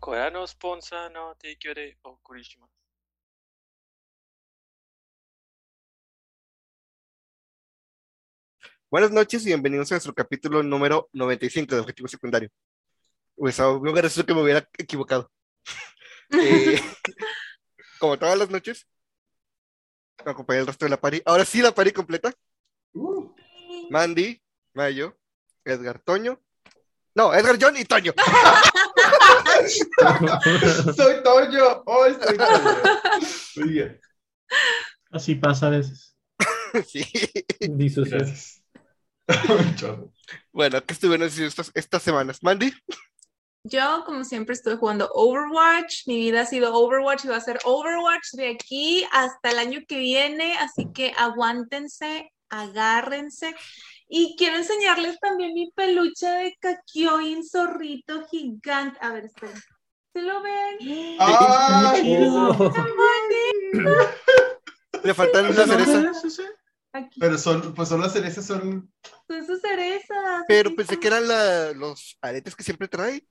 これのスポンサーの提供でお送りします。Buenas noches y bienvenidos a nuestro capítulo número 95 de Objetivo Secundario. Pues a mí me agradezco que me hubiera equivocado. Eh, como todas las noches, me acompaña el resto de la pari. Ahora sí, la pari completa. Uh, Mandy, Mayo, Edgar, Toño. No, Edgar, John y Toño. soy Toño, hoy soy Toño. Muy bien, Así pasa a veces. sí. Chorro. Bueno, ¿qué estuvieron haciendo estas, estas semanas? Mandy, Yo, como siempre, estoy jugando Overwatch. Mi vida ha sido Overwatch y va a ser Overwatch de aquí hasta el año que viene. Así que aguántense, agárrense. Y quiero enseñarles también mi peluche de Kakyoin, zorrito gigante. A ver, esperen. ¿Se lo ven? ¡Ay! Oh, le faltan una cereza. Sí, sí. Aquí Pero son, pues son las cerezas, son. son sus cerezas. Pero pensé que eran la- los aretes que siempre trae,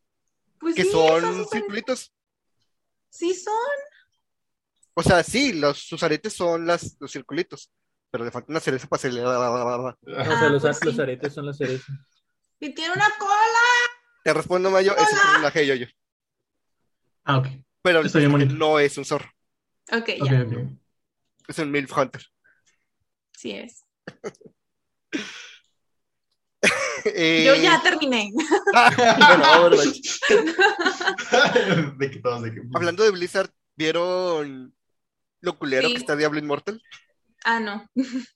Pues que sí, son cerezas. circulitos. Sí, son. O sea, sí, los, sus aretes son las, los circulitos, pero le falta una cereza para hacerle. o Ah, sea, los, pues los aretes son las cerezas. Y tiene una cola. Te respondo, Mayo, es un personaje de yo-yo. Ah, ok. Pero el bien no es un zorro, Ok, ya. es un MILF Hunter. Sí es. Eh, Yo ya terminé. Hablando de Blizzard, ¿vieron lo culero Sí. que está Diablo Immortal? Ah, no.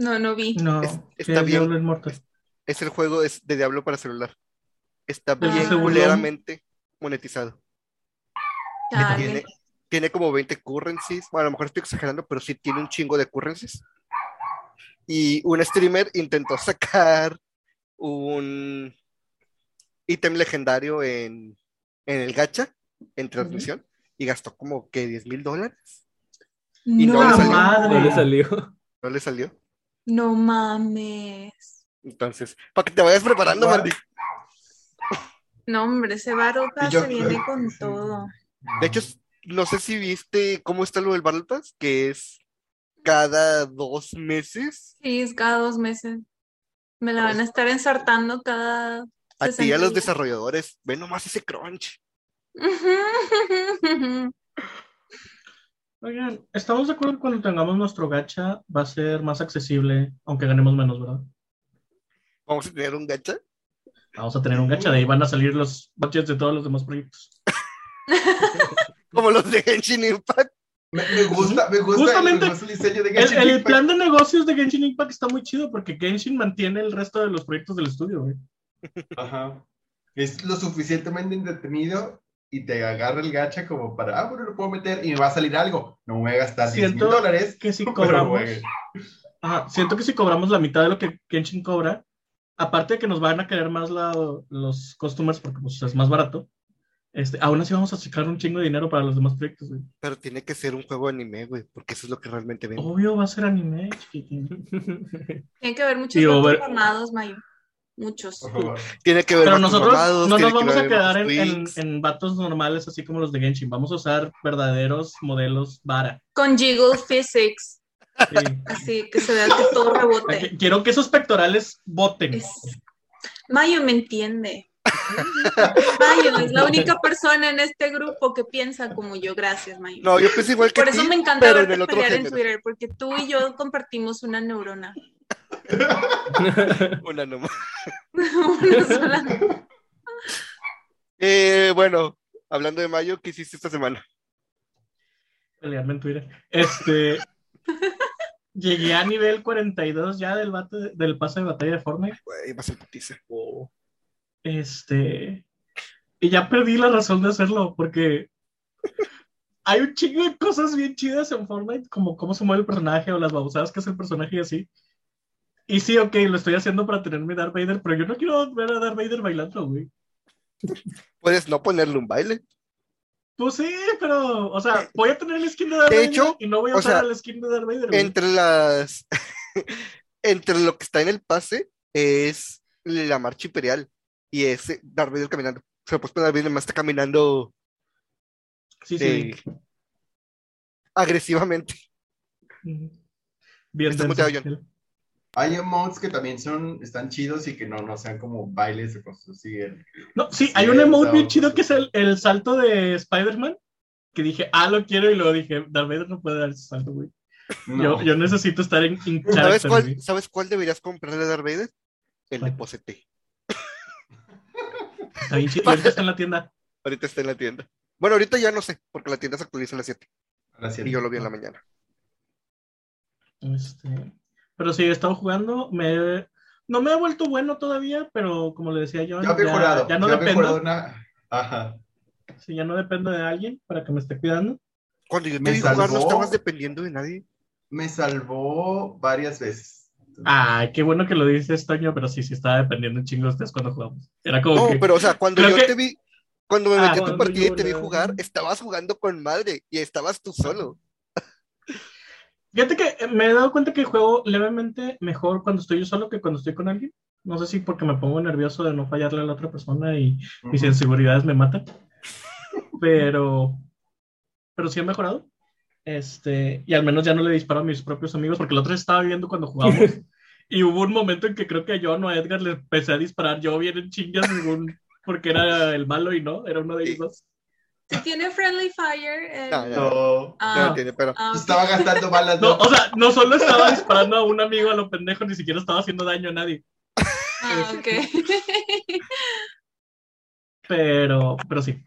No, no vi. No, Es- ¿qué está es bien. Diablo? Es el juego es de Diablo para celular. Está bien culeramente monetizado. Tiene, tiene como 20 currencies. Bueno, a lo mejor estoy exagerando, pero sí tiene un chingo de currencies. Y un streamer intentó sacar un ítem legendario en, en el gacha, en transmisión, y gastó como que 10 mil dólares. Y no le no, salió. madre. No le salió. No le salió. no mames. Entonces, para que te vayas preparando? Mandy. No, hombre, ese Barotas se viene con todo. De hecho, no sé si viste cómo está lo del Pass, que es cada dos meses. Sí, es cada dos meses. Me la van a estar ensartando cada. A ti y a 60 los desarrolladores, ve nomás ese crunch. Oigan, estamos de acuerdo que cuando tengamos nuestro gacha va a ser más accesible, aunque ganemos menos, ¿verdad? Vamos a tener un gacha. Vamos a tener un gacha, de ahí van a salir los budgets de todos los demás proyectos. Como los de Genshin Impact. Me, me gusta, me gusta, Justamente, me gusta el diseño de El, Genshin el Impact. plan de negocios de Genshin Impact está muy chido porque Genshin mantiene el resto de los proyectos del estudio, güey. Ajá. Es lo suficientemente entretenido y te agarra el gacha como para, ah, bueno, lo puedo meter y me va a salir algo. No me voy a gastar 10 mil Siento dólares. que si cobramos. Ajá, siento que si cobramos la mitad de lo que Genshin cobra, aparte de que nos van a querer más la- los customers porque pues, es más barato, este, aún así vamos a sacar un chingo de dinero para los demás proyectos, güey. Pero tiene que ser un juego de anime, güey, porque eso es lo que realmente vende. Obvio va a ser anime, chiquitín. Tiene que haber muchos formados, Mayo. Muchos. Tiene que ver Pero nosotros mamados, no nos que vamos a quedar en, en, en vatos normales así como los de Genshin. Vamos a usar verdaderos modelos vara. Con Jiggle Physics. Sí. Así que se vea que todo rebote. Aquí- Quiero que esos pectorales boten. Es- Mayo me entiende. Mayo es la única persona en este grupo que piensa como yo. Gracias, Mayo. No, yo pienso igual que Por eso me encanta en verte el otro pelear en. Twitter, porque tú y yo compartimos una neurona. Una nomás. Una sola. Eh, bueno, hablando de Mayo, ¿qué hiciste esta semana? Pelearme en Twitter. Este. llegué a nivel 42 ya del, bate- del pase de batalla de Fortnite. Güey, va a ser putiza. Este. Y ya perdí la razón de hacerlo porque hay un chingo de cosas bien chidas en Fortnite, como cómo se mueve el personaje o las babosadas que hace el personaje y así. Y sí, ok, lo estoy haciendo para tener mi Darth Vader, pero yo no quiero ver a Darth Vader bailando, güey. Puedes no ponerle un baile. Pues sí, pero, o sea, voy a tener la skin de Darth De Vader hecho, y no voy a o usar sea, la skin de Darth Vader. güey. Entre las. entre lo que está en el pase es la marcha imperial y es Darth Vader caminando. sea, pues Darth Vader más está caminando Sí, sí. agresivamente. Bien John. Hay emotes que también son, están chidos y que no, no sean como bailes o cosas así. No, sí, Sí, hay un emote bien chido que es el, el salto de Spider-Man. Que dije, ah, lo quiero, y luego dije, Vader no puede dar ese salto, güey. No. Yo, yo necesito estar en, en ¿Sabes cuál, güey. ¿Sabes cuál deberías comprarle a Darth Vader? El de. Posete. Está bien chido, ahorita está en la tienda. Ahorita está en la tienda. Bueno, ahorita ya no sé, porque la tienda se actualiza a las 7 A las siete. y yo lo vi en la mañana. Este, pero sí, he estado jugando. Me, no me he vuelto bueno todavía, pero como le decía yo, Ya mejorado. ya no ya dependo. una- Ajá. sí, ya no dependo de alguien para que me esté cuidando. Cuando yo te Me vi jugar, no salvó. estabas dependiendo de nadie. Me salvó varias veces. Ay, qué bueno que lo dices, Toño, pero sí, sí estaba dependiendo un chingo de ustedes cuando jugamos. Era como No, que, pero o sea, cuando Creo yo que- te vi, cuando me Ah, metí a tu cuando partida y yo te vi jugar, estabas jugando con madre y estabas tú solo. Fíjate que eh, me he dado cuenta que juego levemente mejor cuando estoy yo solo que cuando estoy con alguien. No sé si porque me pongo nervioso de no fallarle a la otra persona y mis Ujú. inseguridades me matan. Pero, pero sí he mejorado. Este, y al menos ya no le disparo a mis propios amigos, porque el otro estaba viendo cuando jugamos. y hubo un momento en que creo que a John o a Edgar le empecé a disparar yo bien en chingas según porque era el malo y no, era uno de ellos dos. Si tiene Friendly Fire. eh, No, no, No. ah, no entiende, pero ah. Estaba gastando balas. No, o sea, no solo estaba disparando a un amigo a lo pendejo, ni siquiera estaba haciendo daño a nadie. Ah, ok. Pero, pero sí.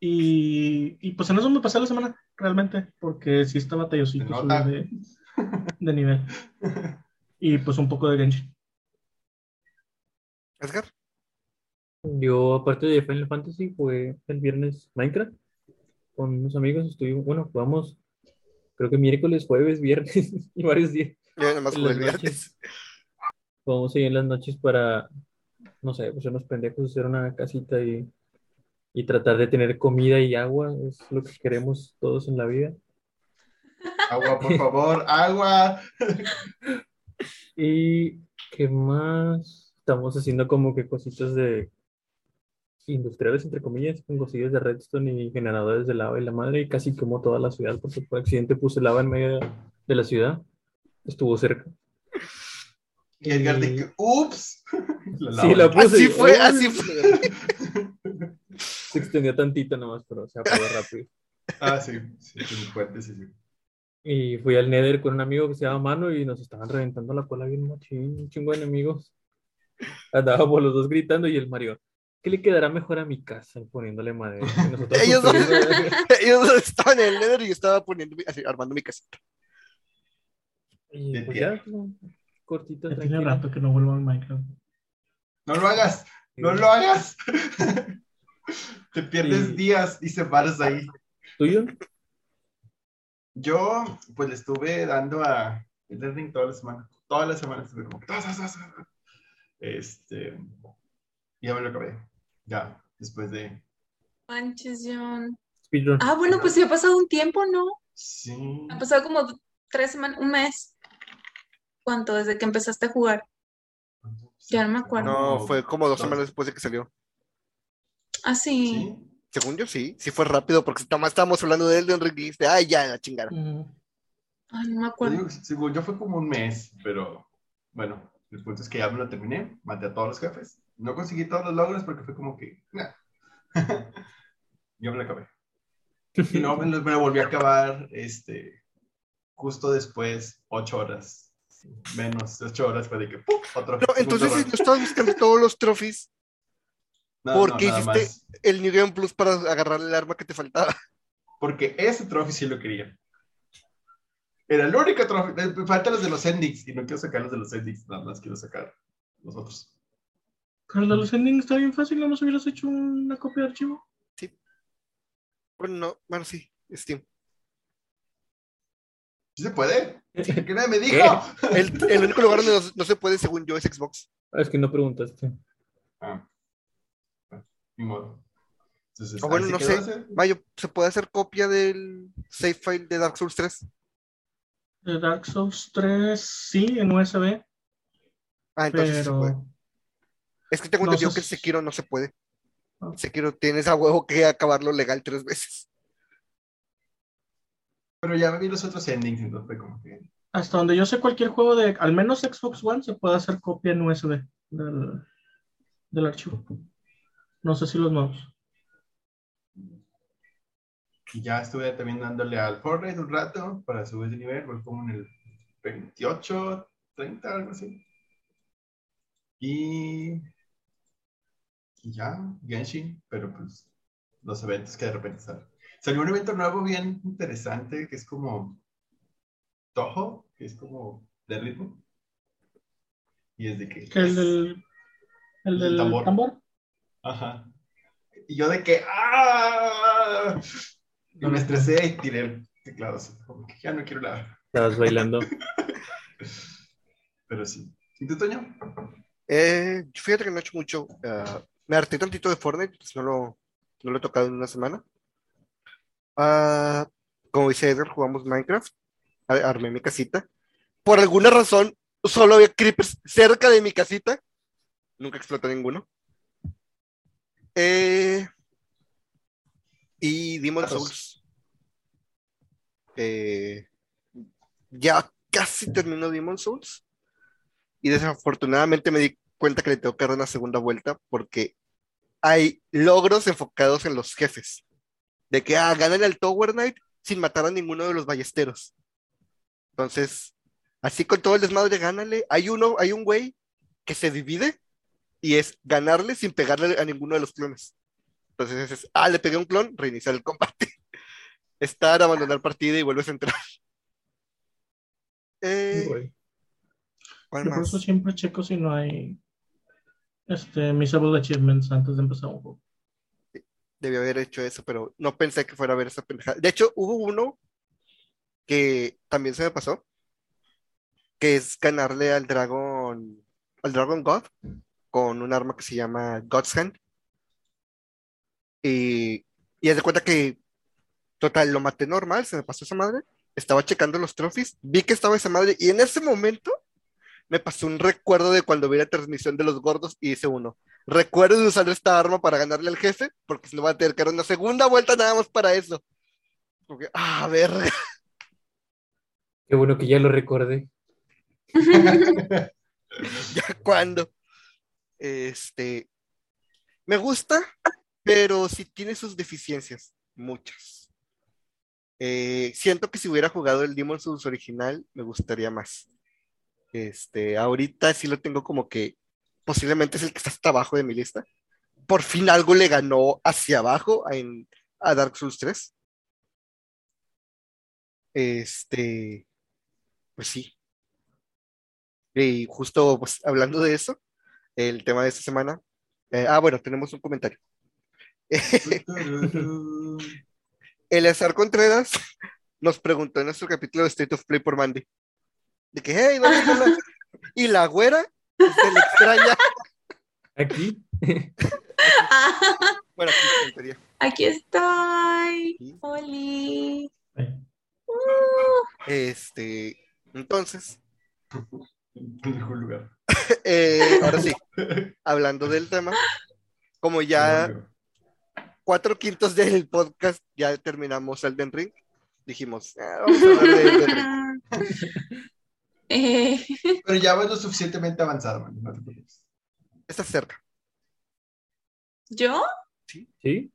Y, y pues en eso me pasé la semana, realmente, porque sí está batallosito de, de nivel. Y pues un poco de Genshin. Edgar, Yo, aparte de Final Fantasy, fue el viernes Minecraft con unos amigos. Estuvimos, bueno, jugamos, creo que miércoles, jueves, viernes y varios días. yo nada más En jugué el las viernes. Jugamos ahí en las noches para, no sé, pues unos pendejos, hacer una casita y, y tratar de tener comida y agua. Es lo que queremos todos en la vida. Agua, por favor, agua. Y qué más estamos haciendo como que cositas de industriales, entre comillas, con cosillas de redstone y generadores de lava y la madre, y casi como toda la ciudad, porque por accidente puse lava en medio de la ciudad. Estuvo cerca. Y Edgar de que, ups. La Sí, la puse. Así y- fue, así fue. Se extendió tantito nomás, pero se apagó rápido. Ah, sí, sí, fuerte, sí, sí. Y fui al Nether con un amigo que se llama Mano y nos estaban reventando la cola bien machín, un chingo de enemigos. Andábamos los dos gritando y el Mario, ¿qué le quedará mejor a mi casa? Poniéndole madera. Ellos ellos estaban en el Nether y yo estaba poniendo, así, armando mi casita. Y pues ya, cortito, Ya tiene rato que no vuelvo al Minecraft. No lo hagas, no lo hagas. Te pierdes Sí. días y semanas ahí. ¿Tuyo? Yo, pues le estuve dando a Elden Ring toda la semana. Toda la semana estuve como, este, y ya me lo acabé. Ya, después de, Manches, John. Speedrun. Ah, bueno, pues sí ha pasado un tiempo, ¿no? sí, Ha pasado como tres semanas, un mes. ¿Cuánto? Desde que empezaste a jugar. Ya no me acuerdo. No, fue como dos semanas después de que salió. Ah, sí. Sí, Según yo, sí. Sí fue rápido porque más estábamos hablando de Elden Ring y dijiste, ay, ya, la chingada. Mm, Ay, no me acuerdo. según yo fue como un mes, pero bueno, el punto es que ya me lo terminé, maté a todos los jefes. No conseguí todos los logros porque fue como que, nah. yo me lo acabé. Y no, me me lo volví a acabar, este, justo después, ocho horas, menos ocho horas, fue de que, ¡pum! Otro. No, entonces si no estabas buscando todos los trophies, No, ¿por no, hiciste- más. el New Game Plus para agarrar el arma que te faltaba. Porque ese trophy sí lo quería. Era el único trophy. eh, Me faltan los de los endings y no quiero sacar los de los endings, nada más quiero sacar los otros. Pero de los endings está bien fácil, ¿no nos hubieras hecho una copia de archivo? Bueno, no, bueno, sí, Steam. ¿Sí se puede? ¿Qué nadie me dijo? El, el único lugar donde no, no se puede, según yo, es Xbox. Ah, es que no preguntaste. Ah, ah, ni modo. Entonces, Ah, bueno, no sé. Mayo, ¿se puede hacer copia del save file de Dark Souls 3? De Dark Souls 3, sí, en USB, Ah, entonces sí se puede. Es que tengo No, entendido que el Sekiro no se puede. Sekiro tienes a huevo que acabarlo legal tres veces. Pero ya vi los otros endings, entonces como que. Hasta donde yo sé, cualquier juego de al menos Xbox One se puede hacer copia en USB del, del archivo. No sé si los nuevos. Y ya estuve también dándole al Fortnite un rato para subir de nivel, voy como en el 28, 30, algo así. Y, y ya, Genshin, pero pues los eventos que de repente salen. Salió un evento nuevo bien interesante que es como Toho, que es como de ritmo. Y es de que. El del, el del tambor. tambor. Ajá. Y yo de que. ¡Ah! Y me estresé y tiré el teclado así, como que ya no quiero nada. Estabas bailando. Pero sí. ¿Y tú, Toño? Eh, fíjate que no he hecho mucho. ah, me harté tantito de Fortnite, pues no lo, no lo he tocado en una semana. Ah, como dice Edgar, jugamos Minecraft. Ar- Armé mi casita. Por alguna razón, solo había creepers cerca de mi casita. Nunca explotó ninguno. Eh, y Demon. Souls. Eh, ya casi terminó Demon Souls. Y desafortunadamente me di cuenta que le tengo que dar una segunda vuelta porque hay logros enfocados en los jefes. De que, ah, ganan al Tower Knight sin matar a ninguno de los ballesteros. Entonces, así con todo el desmadre, gánale. Hay uno, hay un güey que se divide y es ganarle sin pegarle a ninguno de los clones. Entonces es, ah, le pegué a un clon, reiniciar el combate. Estar, abandonar partida y vuelves a entrar. Eh. ¿cuál Yo por más? eso siempre checo si no hay este, Miserable Achievements antes de empezar un juego. Debió haber hecho eso, pero no pensé que fuera a ver esa pendejada. De hecho, hubo uno que también se me pasó, que es ganarle al dragón, al Dragon God, con un arma que se llama God's Hand. Y, y haz de cuenta que, total, lo maté normal, se me pasó esa madre. Estaba checando los trophies, vi que estaba esa madre, y en ese momento me pasó un recuerdo de cuando vi la transmisión de los gordos y hice uno. Recuerden usar esta arma para ganarle al jefe, porque si no va a tener que dar una segunda vuelta nada más para eso. Porque, ah, verga. Qué bueno que ya lo recordé. ¿Ya cuándo? Este. Me gusta, pero sí tiene sus deficiencias, muchas. Eh, siento que si hubiera jugado el Demon Souls original, me gustaría más. Este, ahorita sí lo tengo como que posiblemente es el que está hasta abajo de mi lista. Por fin algo le ganó hacia abajo en, a Dark Souls 3. Este, pues sí. Y justo pues, hablando de eso, el tema de esta semana. eh, ah, bueno, tenemos un comentario. Eleazar Contreras nos preguntó en nuestro capítulo de State of Play por Mandy. De que, hey, ¿dónde está la-?" Y la güera se le extraña. Aquí. Bueno, aquí. Aquí estoy. Sí. Oli. Eh, Este, entonces, lugar. eh, ahora sí, hablando del tema, como ya cuatro quintos del podcast ya terminamos Elden Ring, dijimos, "Ah, vamos a hablar de Elden Ring. Eh, Pero ya vas lo suficientemente avanzado, man, no te preocupes. Está cerca. ¿Yo? ¿Sí?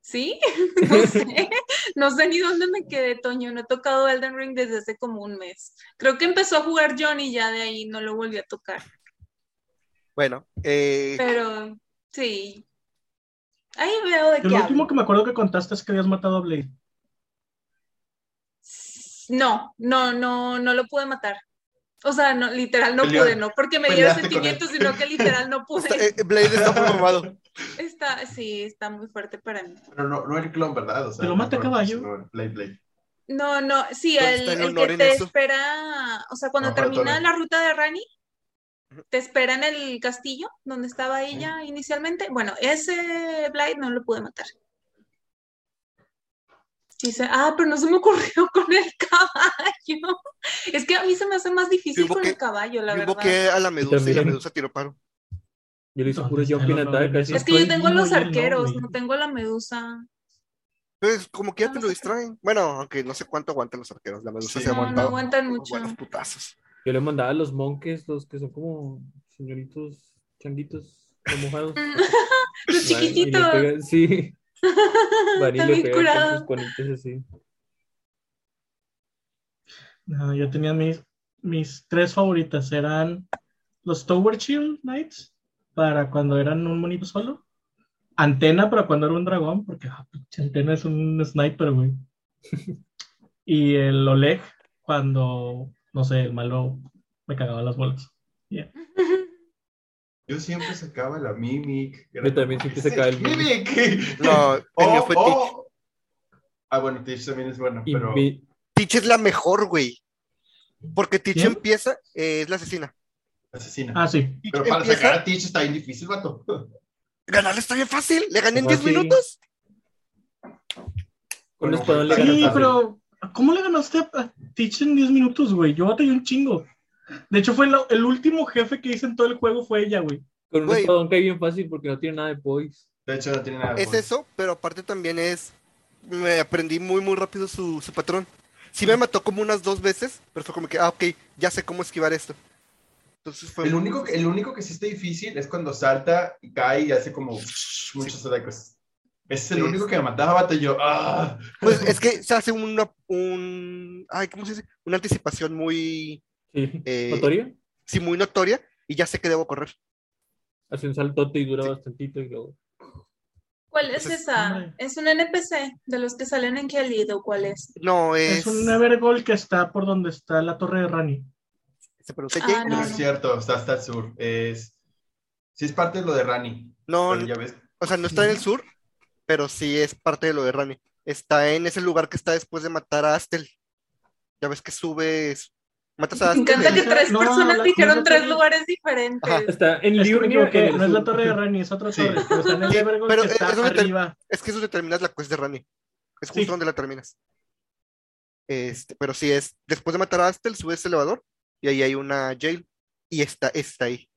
¿Sí? No sé. No sé ni dónde me quedé, Toño. No he tocado Elden Ring desde hace como un mes. Creo que empezó a jugar John y ya de ahí no lo volví a tocar. Bueno, eh, Pero sí. Ahí veo de qué lo último hablo. que me acuerdo que contaste es que habías matado a Blade. No, no, no, no lo pude matar. O sea, no, literal no Pelea- pude, no porque me él. sentimientos, sino que literal no pude. está- eh, Blade está muy mamado. Está, sí, está muy fuerte para mí. Pero no, no el clon, ¿verdad? O sea, ¿Te lo no mata a clon, caballo? sino Blade Blade. No, no, sí, ¿Dónde el, el que te eso? espera, o sea, cuando No, termina la ruta de Rani, te espera en el castillo donde estaba ella inicialmente. Bueno, ese Blade no lo pude matar. Dice, ah, pero no se me ocurrió con el caballo. Es que a mí se me hace más difícil con el caballo, la Yo verdad. invoqué a la medusa y la medusa tiró paro. Yo le hice ¿Dónde puro jumping el attack. Es que yo tengo los él no, arqueros, no tengo la medusa. Pues como que ya te lo distraen. Bueno, aunque no sé cuánto aguantan los arqueros. La medusa Sí. se ha No, no aguantan mucho. Buenos putazos. Yo le mandaba a los monjes, los que son como señoritos changuitos remojados. Los chiquititos. Sí, pegan con sus así. No, yo tenía mis, mis tres favoritas. Eran los Tower Shield Knights para cuando eran un monito solo. Antena para cuando era un dragón, porque ah, Antena es un sniper, güey. y el Oleg cuando, no sé, el malo me cagaba las bolas. Yo siempre sacaba la Mimic. Yo también siempre ¡Ese sacaba el Mimic. No, el Oh, mío fue Teach. oh. Ah, bueno, Teach también es bueno, Y pero mi- Teach es la mejor, güey. Porque Teach ¿Quién? empieza, eh, es la asesina. asesina. Ah, sí. Teach pero para empieza, sacar a Teach está bien difícil, vato. ganarle está bien fácil. Le gané en 10 Fácil. minutos. con Bueno, espadón le sí, ganas Sí, pero ¿cómo le ganaste a a Teach en 10 minutos, güey? Yo batallé un chingo. De hecho, fue el último jefe que hice en todo el juego fue ella, güey. Con un espadón cae bien fácil porque no tiene nada de poise. De hecho, no tiene nada. Es bueno. eso, pero aparte también es. Me aprendí muy, muy rápido su, su patrón. Sí me mató como unas dos veces, pero fue como que, ah, ok, ya sé cómo esquivar esto. Entonces fue El muy- único, que- el único que sí está difícil es cuando salta y cae y hace como muchos atacos. Ese es el Sí. único que me mataba, vato. y yo, ¡ah! Pues es que se hace una, un, ay, ¿cómo se dice? Una anticipación muy, Sí. Eh, ¿Notoria? sí, muy notoria y ya sé que debo correr. Hace un saltote y dura Sí. bastantito y luego. ¿Cuál es Entonces, esa? hombre. ¿Es un NPC de los que salen en Kelly o cuál es? No, es, Es un Evergold que está por donde está la torre de Rani. se pronuncia Ah. No, no, es cierto, está hasta el sur. Es... Sí es parte de lo de Rani. No, ya ves. o sea, no está en el sur, pero sí es parte de lo de Rani. Está en ese lugar que está después de matar a Astel. Ya ves que subes, matas a Me encanta que tres No, personas la- dijeron la tres torre- lugares diferentes. Ajá. Está en Es que no es la torre de Rani, es otra Sí. torre. Pero está en el Sí, Evergold pero que está es donde te- arriba. Es que eso te terminas la quest de Rani. Es justo Sí. donde la terminas. Este, pero sí es, después de matar a Astel, subes el elevador y ahí hay una jail y está, está ahí.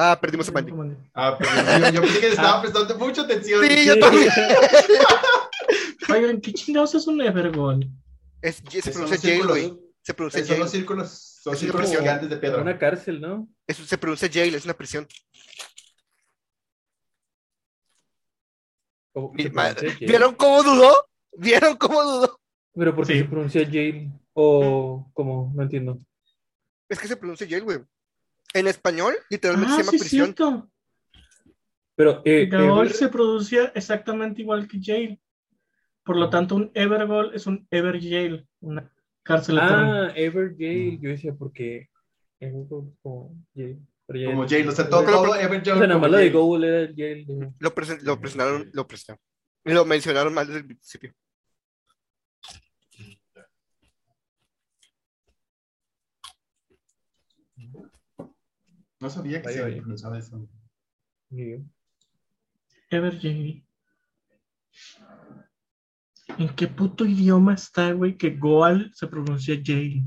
Ah, perdimos a Mandy. Ah, pero yo, yo pensé que estaba prestando mucha atención. Sí, yo también. Oigan, ¿qué chingados es un Evergold? Es, se pronuncia círculos. güey. Se pronuncia Son los jail. círculos, son Es círculos gigantes de piedra. Una cárcel, ¿no? Eso se pronuncia jail, es una prisión. ¿Cómo Mi se madre. pronuncia jail? ¿Vieron cómo dudó? ¿Vieron cómo dudó? Pero ¿por qué Sí. se pronuncia jail? O como, no entiendo. Es que se pronuncia jail, güey. En español, literalmente Ah, se llama sí, es prisión. cierto. Pero, eh, Ever- se produce exactamente igual que Jail. Por lo tanto, un Evergold es un Ever Jail, una cárcel eterna. Ah, Ever Jail. Yo decía, porque. Evergold como Jail. Como Jail, o sea, todo, todo Ever O sea, Jail nada como más lo de Jail. Google era el Jail. de- Lo, presen- lo presentaron, lo presentaron. Y lo mencionaron mal desde el principio. No sabía que Vaya, se pronunciaba eso. Sí. ¿En qué puto idioma está, güey, que Goal se pronuncia Jail?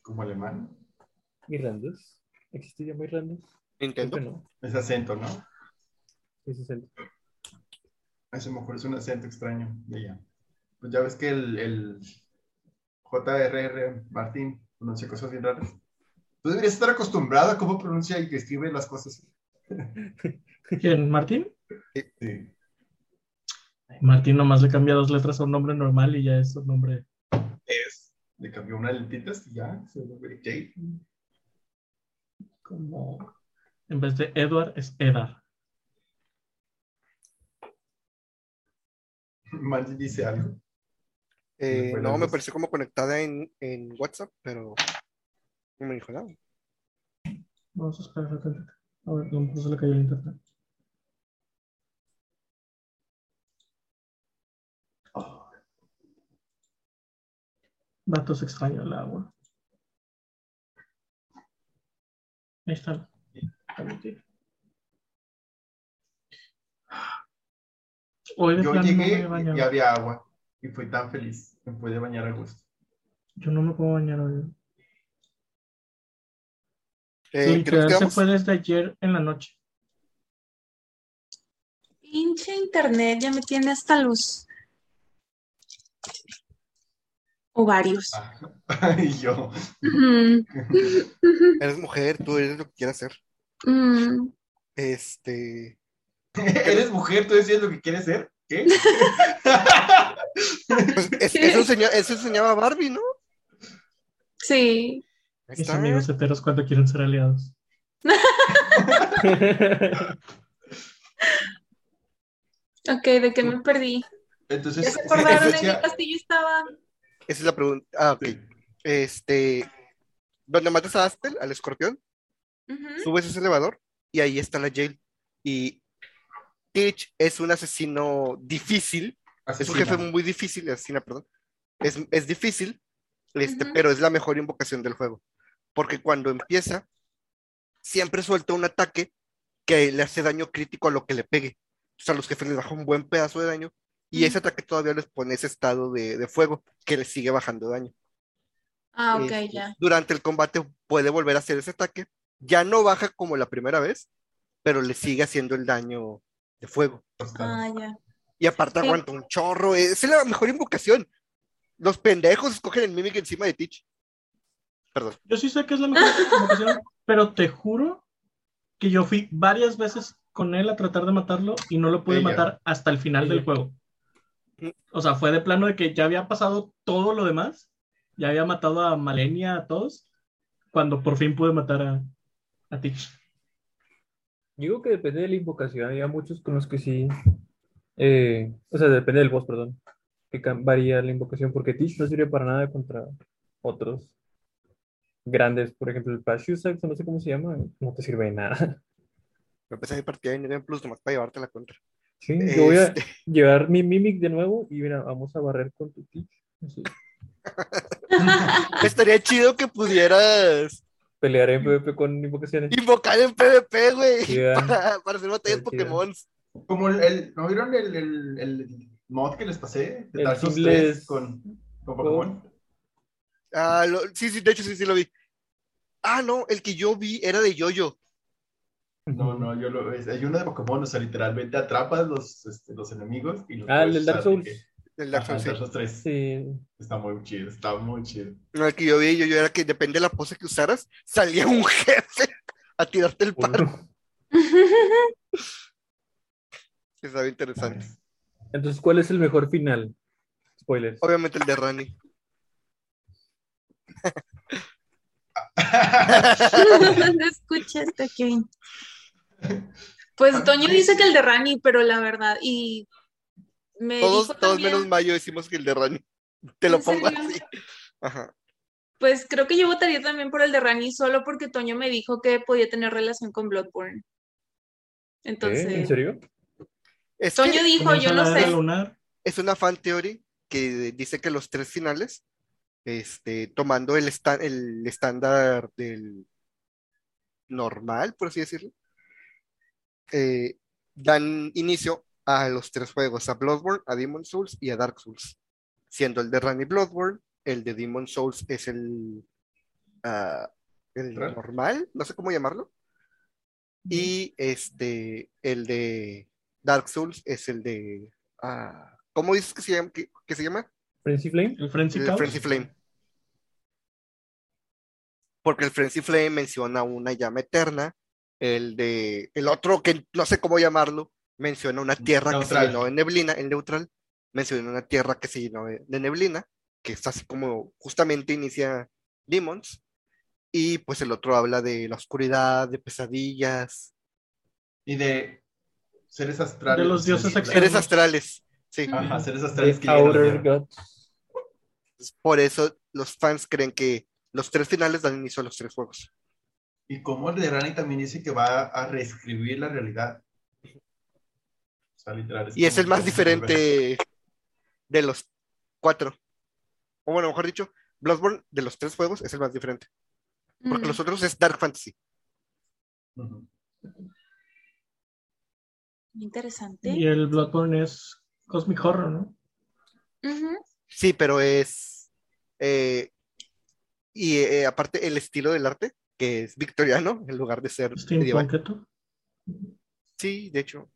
Como alemán. Irlandés. ¿Existe idioma irlandés? Intento. no. Es acento, ¿no? Sí, sí, sí. A lo mejor es un acento extraño de allá. Pues ya ves que el, el J.R.R. Martín pronuncia cosas bien raras. Tú deberías estar acostumbrado a cómo pronuncia y que escribe las cosas. ¿Quién? ¿Martín? Sí. Martín nomás le cambia dos letras a un nombre normal y ya es un nombre. Es. Le cambió unas lentitas y ya se vuelve Jay. Como. En vez de Edward, es Edar. Mandy dice algo. Eh, no, me pareció como conectada en, en WhatsApp, pero no me dijo nada. Vamos a esperar. A ver, no se le cayó el internet. Datos extraños el agua. Ahí está. Hoy Yo no llegué bañado. y había agua. Y fui tan feliz. Me pude bañar a gusto. Yo no me puedo bañar hoy. Eh, Su ¿qué nos internet se fue desde ayer en la noche. Pinche internet, ya me tiene hasta los ovarios. y yo. Eres mujer, tú eres lo que quieras hacer. Mm. Este. ¿Eres mujer? ¿Tú decías lo que quieres ser? ¿Qué? Pues es- eso, enseña- eso enseñaba Barbie, ¿no? Sí. Mis amigos heteros cuando quieren ser aliados. Ok, ¿de qué me perdí? Entonces, ¿Ya se acordaron en decía- qué castillo estaba? Esa es la pregunta. Ah, ok. Este. Donde matas a Astel, al escorpión, subes ese elevador y ahí está la jail. Y Teach es un asesino difícil, es un jefe muy difícil, asesina, perdón. Es, es difícil, este, pero es la mejor invocación del juego. Porque cuando empieza, siempre suelta un ataque que le hace daño crítico a lo que le pegue. O sea, a los jefes les baja un buen pedazo de daño. Y ese ataque todavía les pone ese estado de, de fuego que les sigue bajando daño. Ah, ok, Este, ya. Durante el combate puede volver a hacer ese ataque. Ya no baja como la primera vez, pero le sigue haciendo el daño de fuego. Ah, ya. Y aparte Sí. aguanta un chorro. Es la mejor invocación. Los pendejos escogen el Mimic encima de Teach. Perdón. Yo sí sé que es la mejor invocación, pero te juro que yo fui varias veces con él a tratar de matarlo y no lo pude Ella. matar hasta el final del juego. O sea, fue de plano de que ya había pasado todo lo demás, ya había matado a Malenia, a todos, cuando por fin pude matar a, a Teach. Digo que depende de la invocación. Había muchos con los que sí. eh, o sea, depende del boss, perdón. Que varía la invocación. Porque Tish no sirve para nada contra otros grandes. Por ejemplo, el Pashusax, no sé cómo se llama. No te sirve de nada. Empecé mi partida Nivel Plus nomás para llevarte la contra. Sí, yo voy a Este, llevar mi Mimic de nuevo y mira, vamos a barrer con tu. Así. estaría chido que pudieras Pelearé en PvP con invocaciones. invocar en PvP, güey. Para, para hacer batallas. Pokémon. Como el, el- ¿no vieron el, el, el mod que les pasé? De El Dark Souls Simples- 3 con, con Pokémon. Ah, lo- sí, sí, de hecho sí, sí lo vi. Ah, no, el que yo vi era de Yoyo. No, no, yo lo, es- hay uno de Pokémon, o sea, literalmente atrapas los, este, los enemigos y los Ah, el del Dark Souls. El Dark Ajá, Souls, el sí. Dark Souls 3. Sí. Está muy chido, está muy chido. No, el que yo vi yo, yo era que depende de la pose que usaras, salía un jefe a tirarte el paro. Estaba interesante. Entonces, ¿cuál es el mejor final? Spoilers. Obviamente el de Rani. ¿Dónde escuchaste, Kevin? Pues Toño dice que el de Rani, pero la verdad, y me Todos, dijo todos también, menos Mayo decimos que el de Rani. Te lo ¿En pongo serio? así. Ajá. pues creo que yo votaría también por el de Rani solo porque Toño me dijo que podía tener relación con Bloodborne. ¿Eh? Entonces, ¿En serio? Es, Toño que dijo, yo no sé. lunar. es una fan theory que dice que los tres finales, este, tomando el, esta- el estándar del normal, por así decirlo, eh, dan inicio a los tres juegos, a Bloodborne, a Demon Souls y a Dark Souls. Siendo el de Rani Bloodborne, el de Demon Souls es el, ah, el normal, no sé cómo llamarlo. Y este, el de Dark Souls es el de. ah, ¿Cómo dices que se llama? que, que se llama? ¿Frenzy Flame? El Frenzy El. Frenzy Flame. Porque el Frenzy Flame menciona una llama eterna. El de. El otro, que no sé cómo llamarlo, menciona una tierra que se llenó de neblina. El neutral menciona una tierra que se llenó de, de neblina. Que es así como justamente inicia Demons. Y pues el otro habla de la oscuridad, de pesadillas, Y de seres astrales. De los dioses externos. seres astrales. Sí. Ajá, seres astrales que llegan. Por eso los fans creen que los tres finales dan inicio a los tres juegos. Y como el de Rani también dice que va a reescribir la realidad. O sea, literal. Y es el más diferente de los cuatro. O bueno, mejor dicho, Bloodborne de los tres juegos es el más diferente. Porque Mm. los otros es Dark Fantasy. Ujú. Interesante. Y el Bloodborne es Cosmic Horror, ¿no? Sí, pero es. eh, y eh, aparte, el estilo del arte que es victoriano en lugar de ser medieval. Steampunk, ¿tú? Sí, de hecho.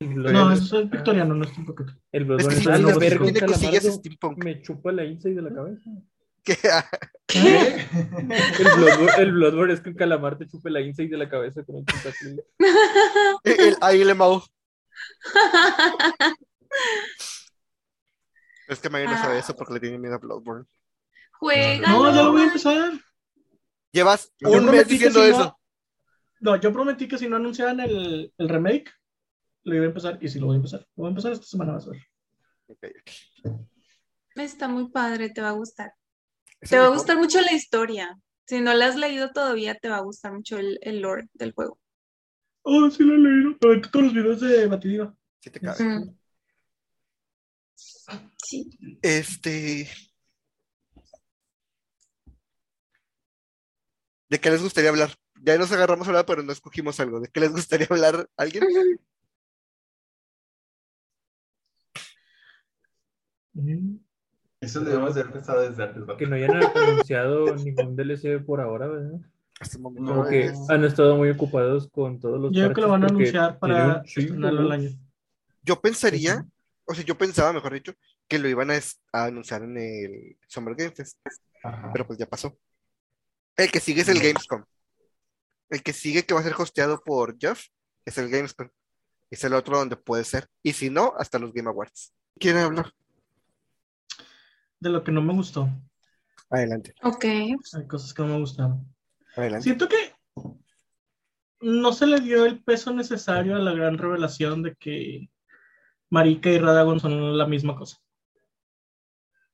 El No, eso es victoriano, no es steampunk. Es el Bloodborne que la verga, tiene cosillas steampunk. Me chupa la inside de la cabeza. ¿Qué? El Bloodborne, el Bloodborne es que un calamar te chupe la inside de la cabeza con un tentacle. el, ahí le mau. Es que Mayo no sabe eso porque le tiene miedo a Bloodborne. Juega. No, ya lo voy a empezar. Llevas Yo un mes diciendo si no- eso. No, yo prometí que si no anunciaban el, el remake, lo iba a empezar y sí lo voy a empezar. Lo voy a empezar esta semana, vas a ver. Ok. Está muy padre, te va a gustar. Te va a gustar mucho la historia. Si no la has leído todavía, te va a gustar mucho el, el lore del juego. Oh, sí lo he leído. Pero todos los videos de Batidiva. Sí te cabe. Mm. Sí. Este. ¿De qué les gustaría hablar? Ya nos agarramos ahora, pero no escogimos algo. ¿De qué les gustaría hablar alguien? Eso debemos de haber pensado desde antes. Que no hayan anunciado ningún DLC por ahora, ¿verdad? Momento. Como que es- han estado muy ocupados con todos los Yo creo que lo van a anunciar para estrenarlo el ¿no? año. Yo pensaría, o sea, yo pensaba, mejor dicho, que lo iban a, a anunciar en el Summer Game Fest, Ajá. pero pues ya pasó. El que sigue es el Gamescom. El que sigue que va a ser hosteado por Jeff es el Gamescom. Es el otro donde puede ser. Y si no, hasta los Game Awards. ¿Quieren hablar? De lo que no me gustó. Adelante, Ok. Hay cosas que no me gustaron. adelante. Siento que no se le dio el peso necesario a la gran revelación de que Marika y Radagon son la misma cosa.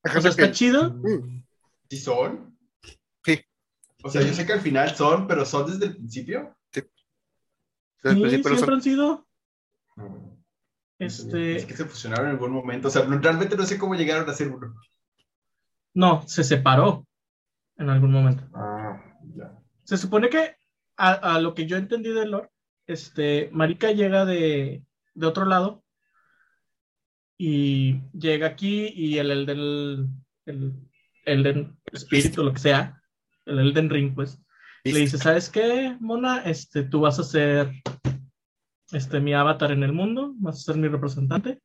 O sea, está chido. Mm. ¿Sí son? O sea, yo sé que al final son, pero son desde el principio. Desde Sí, el principio siempre son. han sido. No. Este, Es que se fusionaron en algún momento. O sea, no- realmente no sé cómo llegaron a ser uno. no, se separó en algún momento. Ah, ya. Se supone que a, a lo que yo entendí de lore, este, Marika llega de, de otro lado y llega aquí y el Elden, el Elden Espíritu, lo que sea, el Elden Ring, pues, le dice, ¿sabes qué, Mona? Este, tú vas a ser este, mi avatar en el mundo, vas a ser mi representante,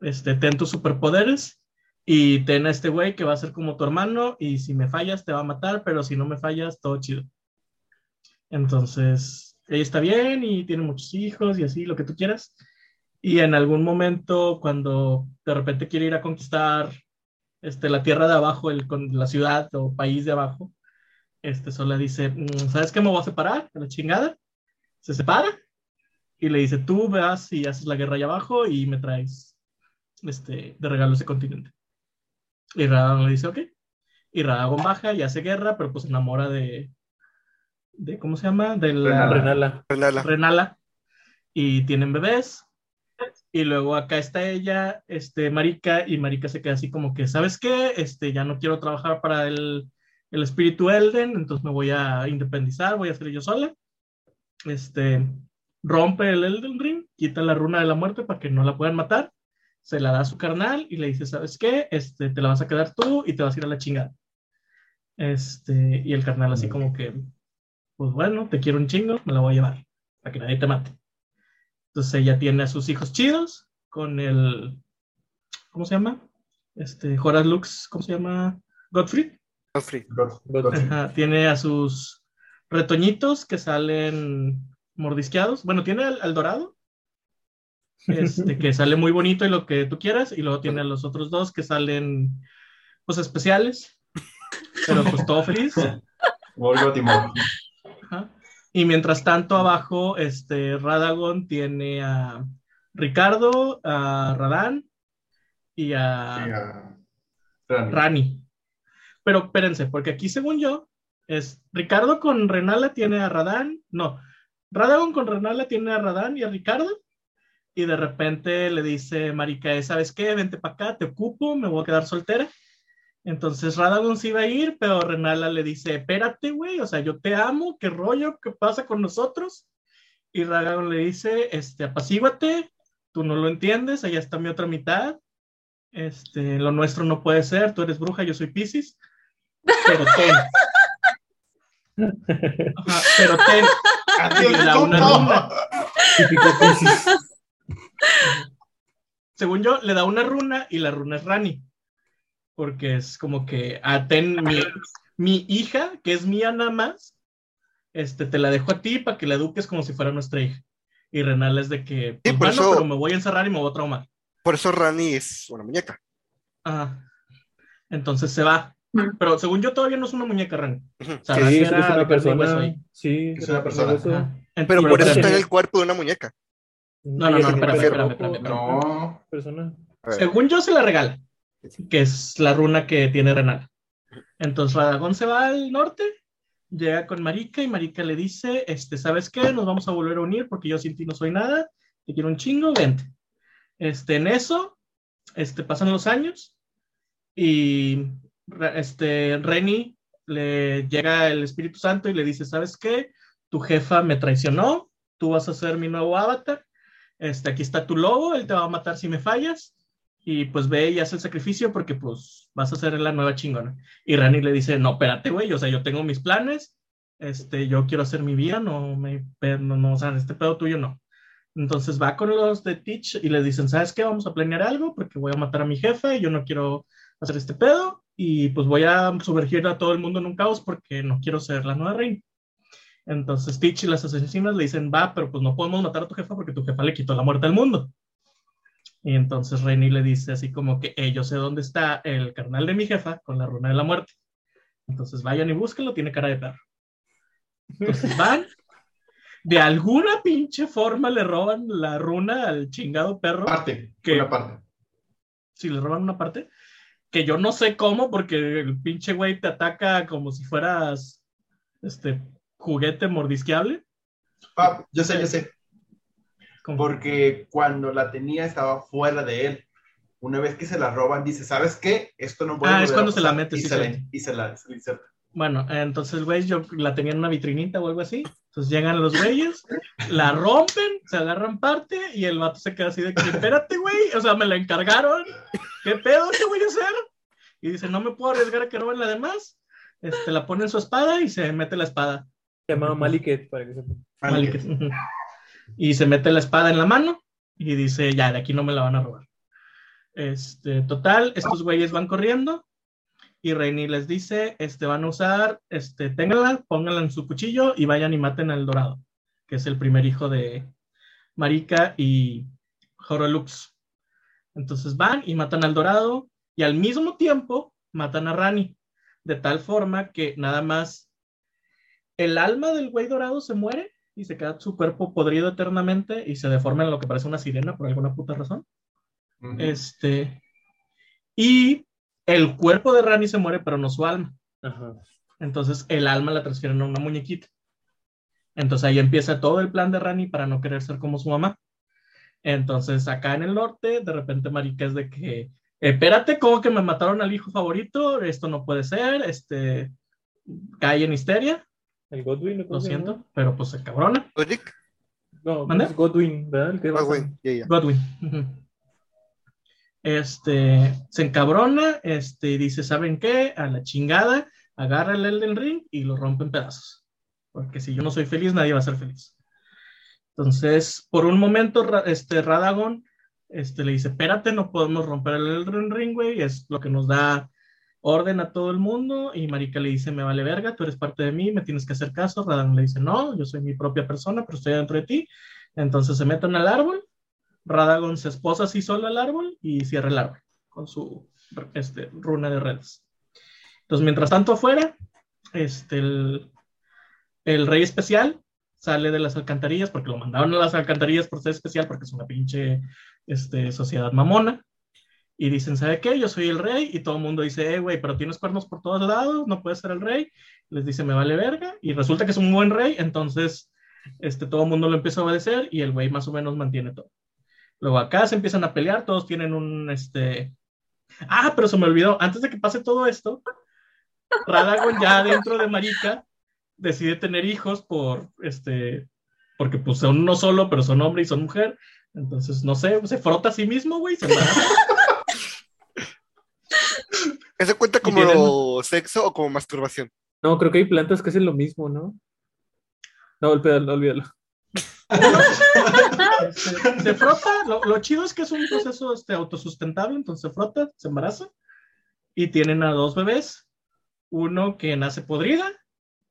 este, ten tus superpoderes y ten a este güey que va a ser como tu hermano y si me fallas te va a matar, pero si no me fallas, todo chido. Entonces, ella está bien y tiene muchos hijos y así, lo que tú quieras. Y en algún momento, cuando de repente quiere ir a conquistar este, la tierra de abajo, el, con la ciudad o país de abajo, este Sola dice, "Mm, ¿sabes qué me voy a separar? A la chingada. Se separa y le dice, tú vas y haces la guerra allá abajo y me traes este, de regalo ese continente. Y Radagon le dice, ok. Y Radagon baja y hace guerra, pero pues se enamora de, de ¿cómo se llama? De la Renala. Renala. Renala. Renala. Y tienen bebés. Y luego acá está ella, este, Marika, y Marika se queda así como que, ¿sabes qué? Este, ya no quiero trabajar para el, el espíritu Elden, entonces me voy a independizar, voy a ser yo sola. Este, rompe el Elden Ring, quita la runa de la muerte para que no la puedan matar, se la da a su carnal y le dice, ¿sabes qué? Este, te la vas a quedar tú y te vas a ir a la chingada. Este, y el carnal así como que, pues bueno, te quiero un chingo, me la voy a llevar, para que nadie te mate. Entonces ella tiene a sus hijos chidos con el, ¿cómo se llama? Este, Horace Lux, ¿cómo se llama? Godfrey. Godfrey. Ajá, tiene a sus retoñitos que salen mordisqueados. Bueno, tiene al, al dorado, este, que sale muy bonito y lo que tú quieras, y luego tiene a los otros dos que salen, pues, especiales, pero pues todo feliz. Y Morgoth. Ajá. Y mientras tanto, abajo, este, Radagon tiene a Ricardo, a Radán y a Y a Rani. Rani. Pero espérense, porque aquí, según yo, es Ricardo con Renala tiene a Radán, no, Radagon con Renala tiene a Radán y a Ricardo, y de repente le dice Marika, ¿sabes qué? Vente para acá, te ocupo, me voy a quedar soltera. Entonces Radagon se iba a ir, pero Renala le dice, espérate, güey, o sea, yo te amo, qué rollo, qué pasa con nosotros. Y Radagon le dice, este, apacíguate, tú no lo entiendes, allá está mi otra mitad, este, lo nuestro no puede ser, tú eres bruja, yo soy Piscis, pero ten. Ajá, pero ten, Adiós, le da una runa. Típico según yo, le da una runa y la runa es Rani. Porque es como que, ah, ten mi, mi hija, que es mía nada más, este, te la dejo a ti para que la eduques como si fuera nuestra hija. Y Renal es de que, pues, por bueno, eso- pero me voy a encerrar y me voy a traumar. Por eso Rani es una muñeca. Ajá. Entonces se va. Pero según yo, todavía no es una muñeca. Ujú. O sea, Sí, es, era es una persona. Sí, Es una persona. Pero por eso está en el cuerpo de una muñeca. No, no, no, espérame, espérame, espérame, espérame. No. Persona. Según yo se la regala, que es la runa que tiene Renal. Entonces Radagón se va al norte, llega con Marika y Marika le dice, este, ¿sabes qué? Nos vamos a volver a unir porque yo sin ti no soy nada, te quiero un chingo, vente. Este, en eso, este, pasan los años y este, Reni le llega el Espíritu Santo y le dice, ¿sabes qué? Tu jefa me traicionó, tú vas a ser mi nuevo avatar, este, aquí está tu lobo, él te va a matar si me fallas, y pues ve y hace el sacrificio porque pues vas a ser la nueva chingona. Y Rani le dice, no, espérate, güey, o sea, yo tengo mis planes, este, yo quiero hacer mi vida, no me, no, no, o sea, este pedo tuyo no. Entonces va con los de Teach y le dicen, ¿sabes qué? Vamos a planear algo porque voy a matar a mi jefe yo no quiero hacer este pedo y pues voy a sumergir a todo el mundo en un caos porque no quiero ser la nueva reina. Entonces Teach y las asesinas le dicen, va, pero pues no podemos matar a tu jefa porque tu jefa le quitó la muerte al mundo. Y entonces Reni le dice así como que, "Eh, yo sé dónde está el carnal de mi jefa con la runa de la muerte. Entonces vayan y búsquenlo, tiene cara de perro. Entonces van, de alguna pinche forma le roban la runa al chingado perro. Parte. ¿Qué? Una parte. Si le roban una parte, que yo no sé cómo, porque el pinche güey te ataca como si fueras este juguete mordisqueable. Ah, yo sé, yo sé. Porque cuando la tenía estaba fuera de él. Una vez que se la roban, dice, ¿sabes qué? Esto no puede Ah, es a cuando se la pasar", mete, Y sí, se, la, y se la inserta. Bueno, entonces, güey, yo la tenía en una vitrinita o algo así. Entonces llegan los güeyes, la rompen, se agarran parte y el vato se queda así de que, espérate, güey, o sea, me la encargaron. ¿Qué pedo? ¿Qué voy a hacer? Y dice, no me puedo arriesgar a que roben la demás. Este, la pone en su espada y se mete la espada. Se llama Maliket, para que sepa. Maliket, ujú. Y se mete la espada en la mano y dice, ya, de aquí no me la van a robar. Este, total, estos güeyes van corriendo y Reini les dice, este, van a usar, este, ténganla, pónganla en su cuchillo y vayan y maten al dorado, que es el primer hijo de Marika y Horolux. Entonces van y matan al dorado y al mismo tiempo matan a Rani, de tal forma que nada más el alma del güey dorado se muere y se queda su cuerpo podrido eternamente y se deforma en lo que parece una sirena por alguna puta razón. Ujú. Este. Y el cuerpo de Rani se muere, pero no su alma. Ajá. Entonces el alma la transfieren a una muñequita. Entonces ahí empieza todo el plan de Rani para no querer ser como su mamá. Entonces acá en el norte, de repente Marica es de que, espérate, ¿cómo que me mataron al hijo favorito? Esto no puede ser, este, cae en histeria, El Godwin, ¿no? ¿Cómo lo siento, pero pues se cabrona. Godric. No, ¿Mande? es Godwin, ¿verdad? El que Ah, güey, ya, ya. Godwin. Este, se encabrona, este, dice, ¿saben qué? A la chingada, agarra el Elden Ring y lo rompe en pedazos. Porque si yo no soy feliz, nadie va a ser feliz. Entonces, por un momento, este, Radagon este, le dice, espérate, no podemos romper el Elden Ring, güey, es lo que nos da orden a todo el mundo. Y Marika le dice, me vale verga, tú eres parte de mí, me tienes que hacer caso. Radagon le dice, no, yo soy mi propia persona, pero estoy dentro de ti. Entonces se meten al árbol Radagon se esposa así solo al árbol y cierra el árbol con su este, runa de redes. Entonces, mientras tanto afuera, este, el, el rey especial sale de las alcantarillas porque lo mandaron a las alcantarillas por ser especial porque es una pinche este, sociedad mamona. Y dicen, ¿sabe qué? Yo soy el rey. Y todo el mundo dice, eh, güey, pero tienes cuernos por todos lados, no puedes ser el rey. Les dice, me vale verga. Y resulta que es un buen rey, entonces este, todo el mundo lo empieza a obedecer y el güey más o menos mantiene todo. Luego acá se empiezan a pelear, todos tienen un, este... Ah, pero se me olvidó, antes de que pase todo esto, Radagon ya dentro de Marika decide tener hijos por, este, porque pues son uno solo, pero son hombre y son mujer. Entonces, no sé, se frota a sí mismo, güey, se. ¿Eso cuenta como tienen- sexo o como masturbación? No, creo que hay plantas que hacen lo mismo, ¿no? No, olvídalo, olvídalo. Este, se frota, lo, lo chido es que es un proceso este, autosustentable, entonces se frota, se embaraza y tienen a dos bebés, uno que nace podrida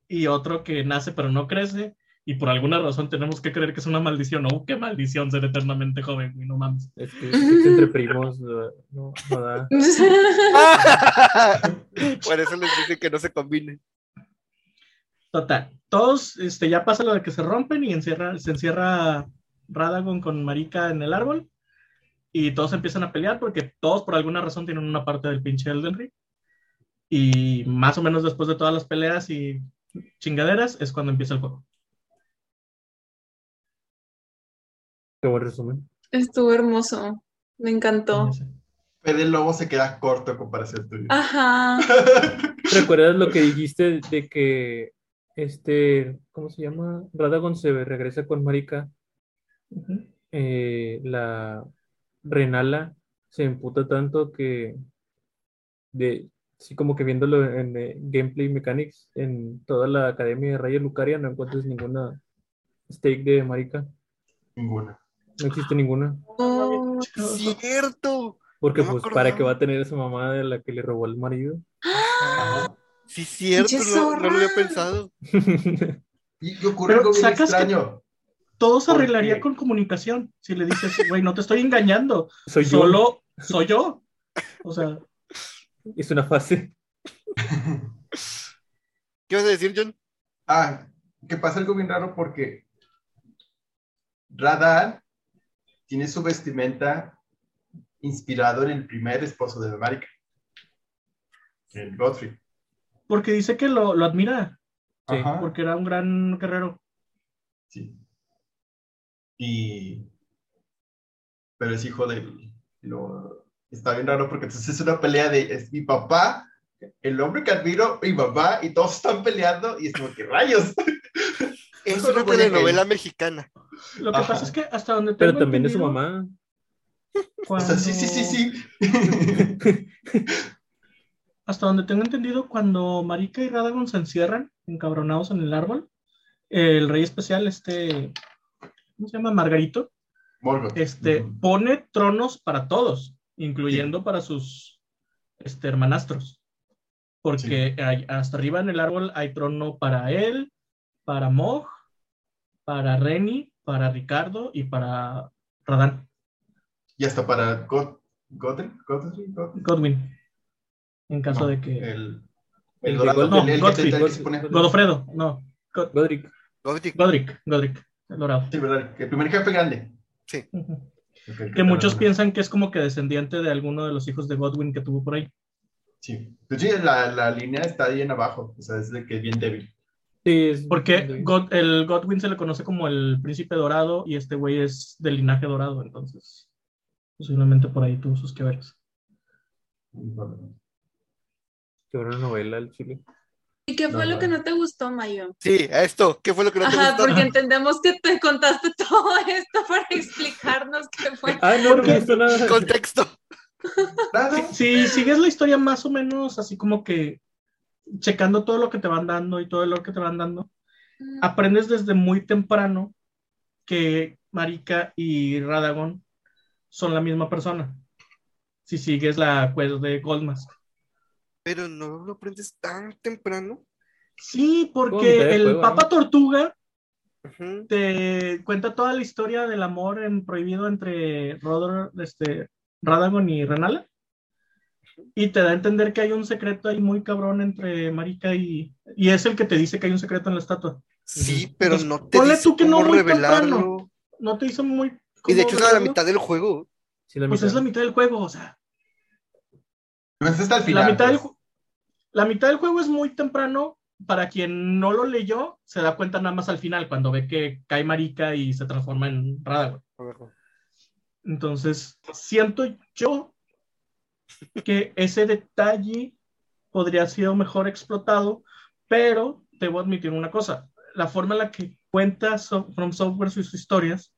y otro que nace pero no crece y por alguna razón tenemos que creer que es una maldición. ¡Oh, qué maldición ser eternamente joven! güey, no mames. Es que, es que entre primos no, no- da. Por eso les dije que no se combinen. Total, todos, este, ya pasa lo de que se rompen y encierra, se encierra Radagon con Marika en el árbol y todos empiezan a pelear porque todos por alguna razón tienen una parte del pinche Elden Ring. Y más o menos después de todas las peleas y chingaderas es cuando empieza el juego. Qué buen resumen. Estuvo hermoso. Me encantó. Fede Lobo se queda corto en comparación tuyo. Ajá. ¿Recuerdas lo que dijiste de que este, ¿cómo se llama? Radagon se regresa con Marika. Eh, la Renala se emputa tanto que de sí como que viéndolo en eh, gameplay mechanics en toda la academia de Raya Lucaria no encuentras ninguna stake de Marika. Ninguna. No existe ninguna. Oh, ¡Cierto! Porque No pues para que va a tener esa mamá de la que le robó el marido. Ajá. Sí, cierto, no, no lo había pensado. Y ocurre Pero algo bien que- extraño. Todo se ¿Por arreglaría qué? con comunicación. Si le dices, güey, no te estoy engañando, Soy yo. solo soy yo. O sea, Es una fase. ¿Qué vas a decir, John? Ah, que pasa algo bien raro porque Radar tiene su vestimenta inspirado en el primer esposo de Marika, el Godfrey. Porque dice que lo, lo admira, Sí, Ajá, porque era un gran guerrero. sí. Y... Pero es hijo del... Lo... Está bien raro porque entonces es una pelea de... Es mi papá, el hombre que admiro, mi papá, y todos están peleando y es como que rayos. Es una telenovela mexicana. Lo que Ajá. pasa es que hasta donde tengo Pero también es su entendido, mamá. O sea, sí, sí, sí, sí. Hasta donde tengo entendido, cuando Marika y Radagon se encierran, encabronados en el árbol, el rey especial, este, ¿cómo se llama? Margarito, Morgoth. este, pone tronos para todos, incluyendo para sus este, hermanastros. Porque hay- hasta arriba en el árbol hay trono para él, para Mog, para Reni, para Ricardo y para Radán, Y hasta para God, Godfrey. Godwin. En caso No, de que. El, El el dorado, no, el Godfrey, se pone- Godfrey. Godofredo, no. God- Godric. Godric. Godric, Godric, el dorado. Sí, ¿verdad? El primer jefe grande. Ok, Que muchos piensan que es como que descendiente de alguno de los hijos de Godwin que tuvo por ahí. Sí. Pues sí, la, la línea está ahí en abajo. O sea, es de que es bien débil. Sí, es- Porque God- el Godwin se le conoce como el príncipe dorado y este güey es del linaje dorado, entonces posiblemente por ahí tuvo sus que veres. Qué buena novela el chile. ¿Y qué fue No, lo que no. te gustó, Mayo? Sí, a esto. ¿Qué fue lo que no te Ajá, gustó? porque entendemos que te contaste todo esto para explicarnos qué fue. Ah, no, no me gustó nada. Contexto. Nada. Si sigues la historia más o menos así como que checando todo lo que te van dando y todo lo que te van dando, aprendes desde muy temprano que Marika y Radagon son la misma persona. Si sigues la quest de Goldmask. Pero no lo aprendes tan temprano. Sí, porque el juego, Papa ¿no? Tortuga te cuenta toda la historia del amor en prohibido entre Rodor, este, Radagon y Renala. Y te da a entender que hay un secreto ahí muy cabrón entre Marika y. Y es el que te dice que hay un secreto en la estatua. Sí, pero Entonces, no te ponle dice tú que no cómo muy revelarlo. temprano. No te hizo muy. Y de hecho es a la mitad del juego. Sí, la Pues mitad. es la mitad del juego, o sea. No es hasta el final. la, mitad del, pues. ju- la mitad del juego es muy temprano. Para quien no lo leyó, se da cuenta nada más al final, cuando ve que cae Marika y se transforma en Radagon. Entonces, siento yo que ese detalle podría haber sido mejor explotado, pero debo admitir una cosa, la forma en la que cuenta So- From Software sus historias,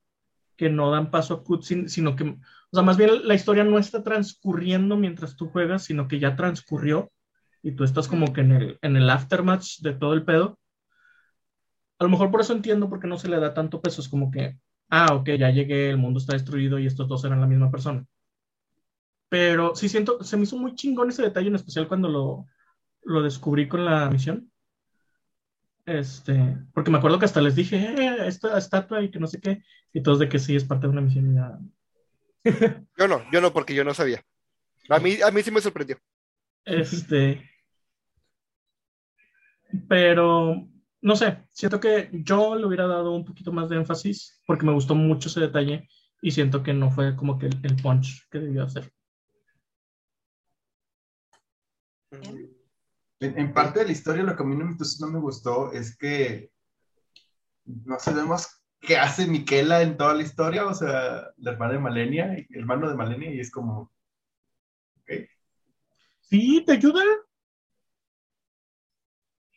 que no dan paso a cutscene, sino que, o sea, más bien la historia no está transcurriendo mientras tú juegas, sino que ya transcurrió y tú estás como que en el, en el aftermatch de todo el pedo. A lo mejor por eso entiendo por qué no se le da tanto peso. Es como que, ah, ok, ya llegué, el mundo está destruido y estos dos eran la misma persona. Pero sí siento, se me hizo muy chingón ese detalle, en especial cuando lo, lo descubrí con la misión. Este, porque me acuerdo que hasta les dije, eh, esta estatua y que no sé qué, y todos de que sí es parte de una misión. ya. Yo no, yo no, porque yo no sabía. A mí, a mí sí me sorprendió. Este, pero no sé, siento que yo le hubiera dado un poquito más de énfasis porque me gustó mucho ese detalle y siento que no fue como que el, el punch que debió hacer. En, en parte de la historia, lo que a mí no, entonces no me gustó es que no sabemos qué hace Miquela en toda la historia, o sea, la hermana de Malenia, el hermano de Malenia, y es como, ok, Sí, te ayuda.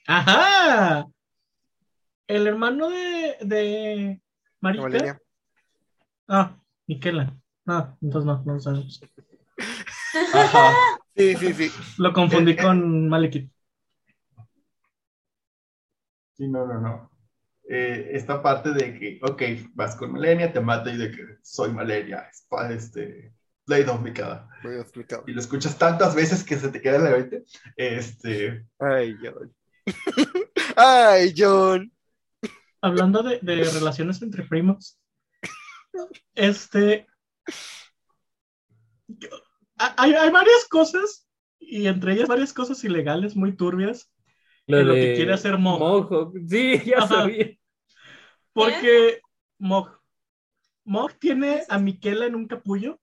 Ajá. El hermano de, de. Valeria. Ah, Miquela. Ah, entonces no, no lo sabemos. Ajá. Sí, sí, sí. Lo confundí Eh, eh. con Malekith. Sí, no, no, no. Eh, esta parte de que, ok, vas con Malenia, te mata y de que soy Malenia, es pa- este. Muy explicado. Y lo escuchas tantas veces que se te queda en la mente. Este, Ay, John. Ay, John. Hablando de, de relaciones entre primos, este. hay, hay varias cosas, y entre ellas varias cosas ilegales muy turbias, Lo, de lo que quiere hacer Mo. Mohawk. Sí, ya Ajá. sabía. Porque Mog, Mog tiene a Miquela en un capullo.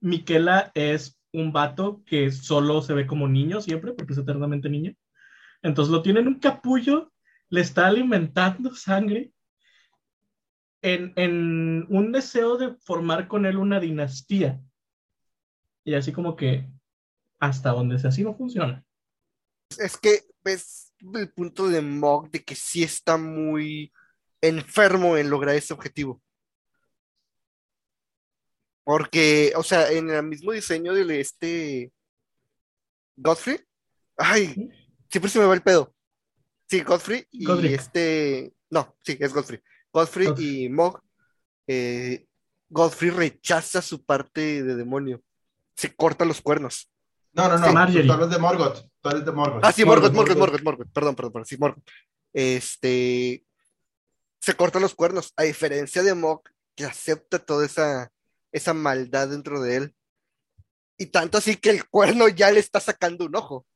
Miquela es un vato que solo se ve como niño siempre, porque es eternamente niño. Entonces lo tiene en un capullo, le está alimentando sangre en, en un deseo de formar con él una dinastía. Y así como que hasta donde sea así no funciona. Es que ves el punto de Mog de que sí está muy enfermo en lograr ese objetivo. Porque, o sea, en el mismo diseño de este Godfrey, ay, siempre se me va el pedo. Sí, Godfrey y Godric. este, no, sí, es Godfrey. Godfrey Godfrey. y Mog, eh, Godfrey rechaza su parte de demonio, se corta los cuernos. No, no, no, Sí, tú Marjorie. hablas de Morgoth, tú hablas de Morgoth. Ah, sí, Morgoth, Morgoth, Morgoth, Morgoth, perdón, perdón, perdón, sí, Morgoth. Este, se corta los cuernos, a diferencia de Mog, que acepta toda esa, esa maldad dentro de él. Y tanto así que el cuerno ya le está sacando un ojo.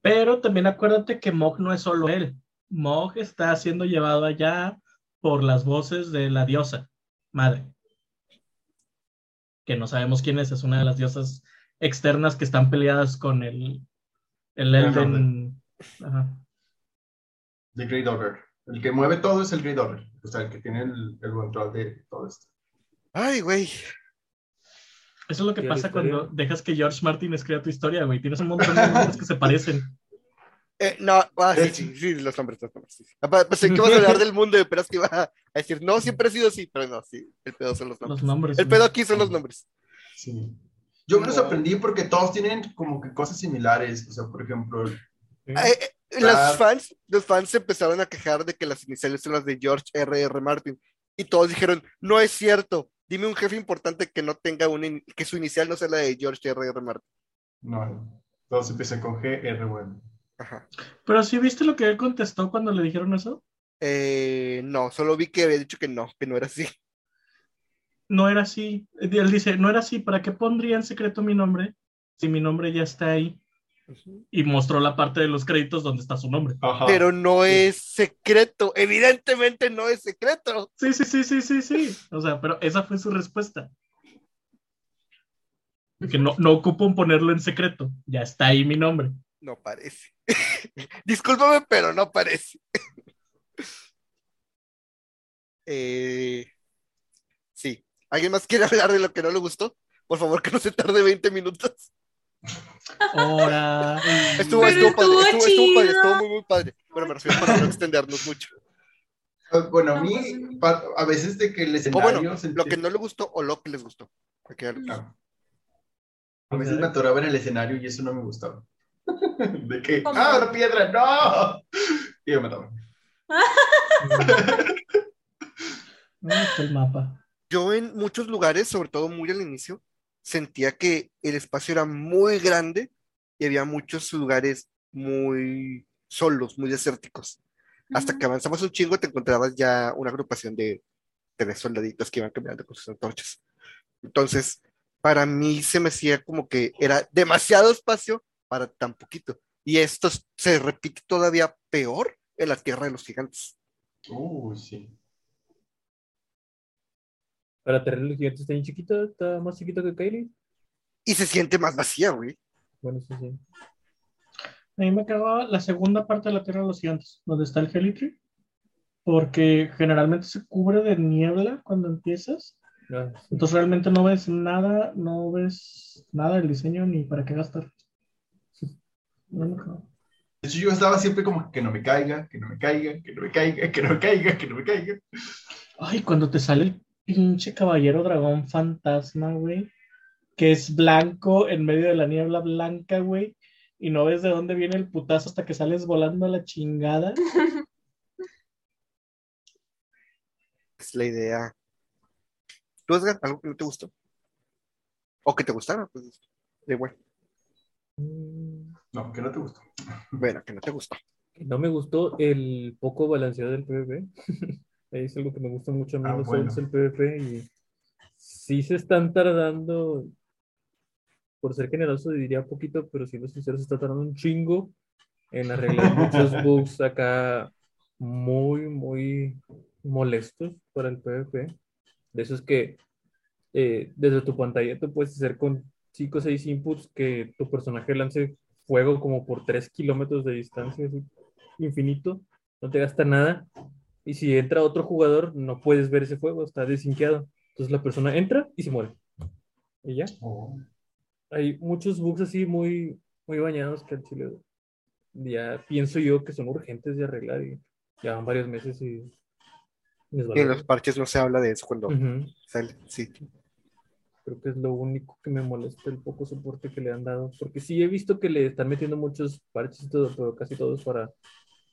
Pero también acuérdate que Mog no es solo él. Mog está siendo llevado allá por las voces de la diosa madre. Que no sabemos quién es, es una de las diosas externas que están peleadas con el, el Elden. Ajá. The Great Order. El que mueve todo es el Great Order, o sea, el que tiene el, el control de todo esto. Ay, güey. Eso es lo que ¿Y la pasa cuando dejas que George Martin escriba tu historia, güey. Tienes un montón de nombres que se parecen. Eh, no, ah, sí, sí, sí, los nombres, los nombres. sí, Pensé que ibas a hablar del mundo, pero es que iba a decir, no, siempre ha sido así, pero no, sí, el pedo son los nombres. Los nombres. El pedo aquí son los nombres. Sí. Yo me los aprendí porque todos tienen como que cosas similares. O sea, por ejemplo, Eh, eh, los fans, los fans se empezaron a quejar de que las iniciales son las de George R. R. Martin y todos dijeron, no es cierto, dime un jefe importante que no tenga una, in- que su inicial no sea la de George R. R. Martin. no, todos empiezan con G, R, bueno. Ajá. Pero sí viste lo que él contestó cuando le dijeron eso. Eh, no, solo vi que había dicho que no, que no era así. no era así. Él dice, no era así, ¿para qué pondría en secreto mi nombre si mi nombre ya está ahí? Y mostró la parte de los créditos donde está su nombre. Ajá. Pero no sí. es secreto, evidentemente no es secreto. Sí, sí, sí, sí, sí, sí. O sea, pero esa fue su respuesta. Que no, no ocupo ponerlo en secreto, ya está ahí mi nombre. No parece. Discúlpame, pero no parece. Eh, sí. ¿Alguien más quiere hablar de lo que no le gustó? Por favor, que no se tarde 20 minutos. Ahora. Estuvo, Pero estuvo padre, estuvo estuvo, estuvo padre, estuvo muy, muy padre. Bueno, me refiero para no extendernos mucho. Ah, Bueno, a mí, pues, a veces de que el O escenario... bueno, sentí- lo que no le gustó o lo que les gustó. Porque- Ah. A veces me atoraba en el escenario y eso no me gustaba. De que, ¿Cómo? ¡ah, piedra! ¡No! Y me mataba. ¿Dónde está el mapa? Yo en muchos lugares, sobre todo muy al inicio, sentía que el espacio era muy grande y había muchos lugares muy solos, muy desérticos. Hasta que avanzamos un chingo te encontrabas ya una agrupación de tres soldaditos que iban caminando con sus antorchas. Entonces, para mí se me hacía como que era demasiado espacio para tan poquito. Y esto se repite todavía peor en la Tierra de los Gigantes. Uy, sí. Para tener los gigantes está bien chiquito, está más chiquito que Kylie. Y se siente más vacía, güey. Bueno, sí, sí. A mí me cagaba la segunda parte de la Tierra de los Gigantes, donde está el Helitry, porque generalmente se cubre de niebla cuando empiezas, Ah, entonces realmente no ves nada, no ves nada del diseño ni para qué gastar. No me cagaba. De hecho, yo estaba siempre como que no me caiga, que no me caiga, que no me caiga, que no me caiga, que no me caiga. Ay, cuando te sale el pinche caballero dragón fantasma, güey, que es blanco en medio de la niebla blanca, güey, y no ves de dónde viene el putazo hasta que sales volando a la chingada. Es la idea. ¿Tú, Edgar, algo que no te gustó? ¿O que te gustara? Pues, da igual. No, que no te gustó. Bueno, que no te gustó. No me gustó el poco balanceado del PvP. Ahí es algo que me gusta mucho a mí Ah, los bueno. El PvP. Y sí se están tardando, por ser generoso diría poquito, pero siendo sincero, se está tardando un chingo en arreglar muchos bugs acá muy, muy molestos para el PvP. De esos que eh, desde tu pantalla tú puedes hacer con 5 o 6 inputs que tu personaje lance fuego como por 3 kilómetros de distancia, así, infinito, no te gasta nada. Y si entra otro jugador, no puedes ver ese fuego, está desinqueado. Entonces la persona entra y se muere. Y ya. Oh. Hay muchos bugs así muy, muy bañados que al chile ya pienso yo que son urgentes de arreglar y ya van varios meses y Y en los parches no se habla de eso cuando Ujú. sale. Sí. Creo que es lo único que me molesta el poco soporte que le han dado. Porque sí he visto que le están metiendo muchos parches y todo, pero casi todos para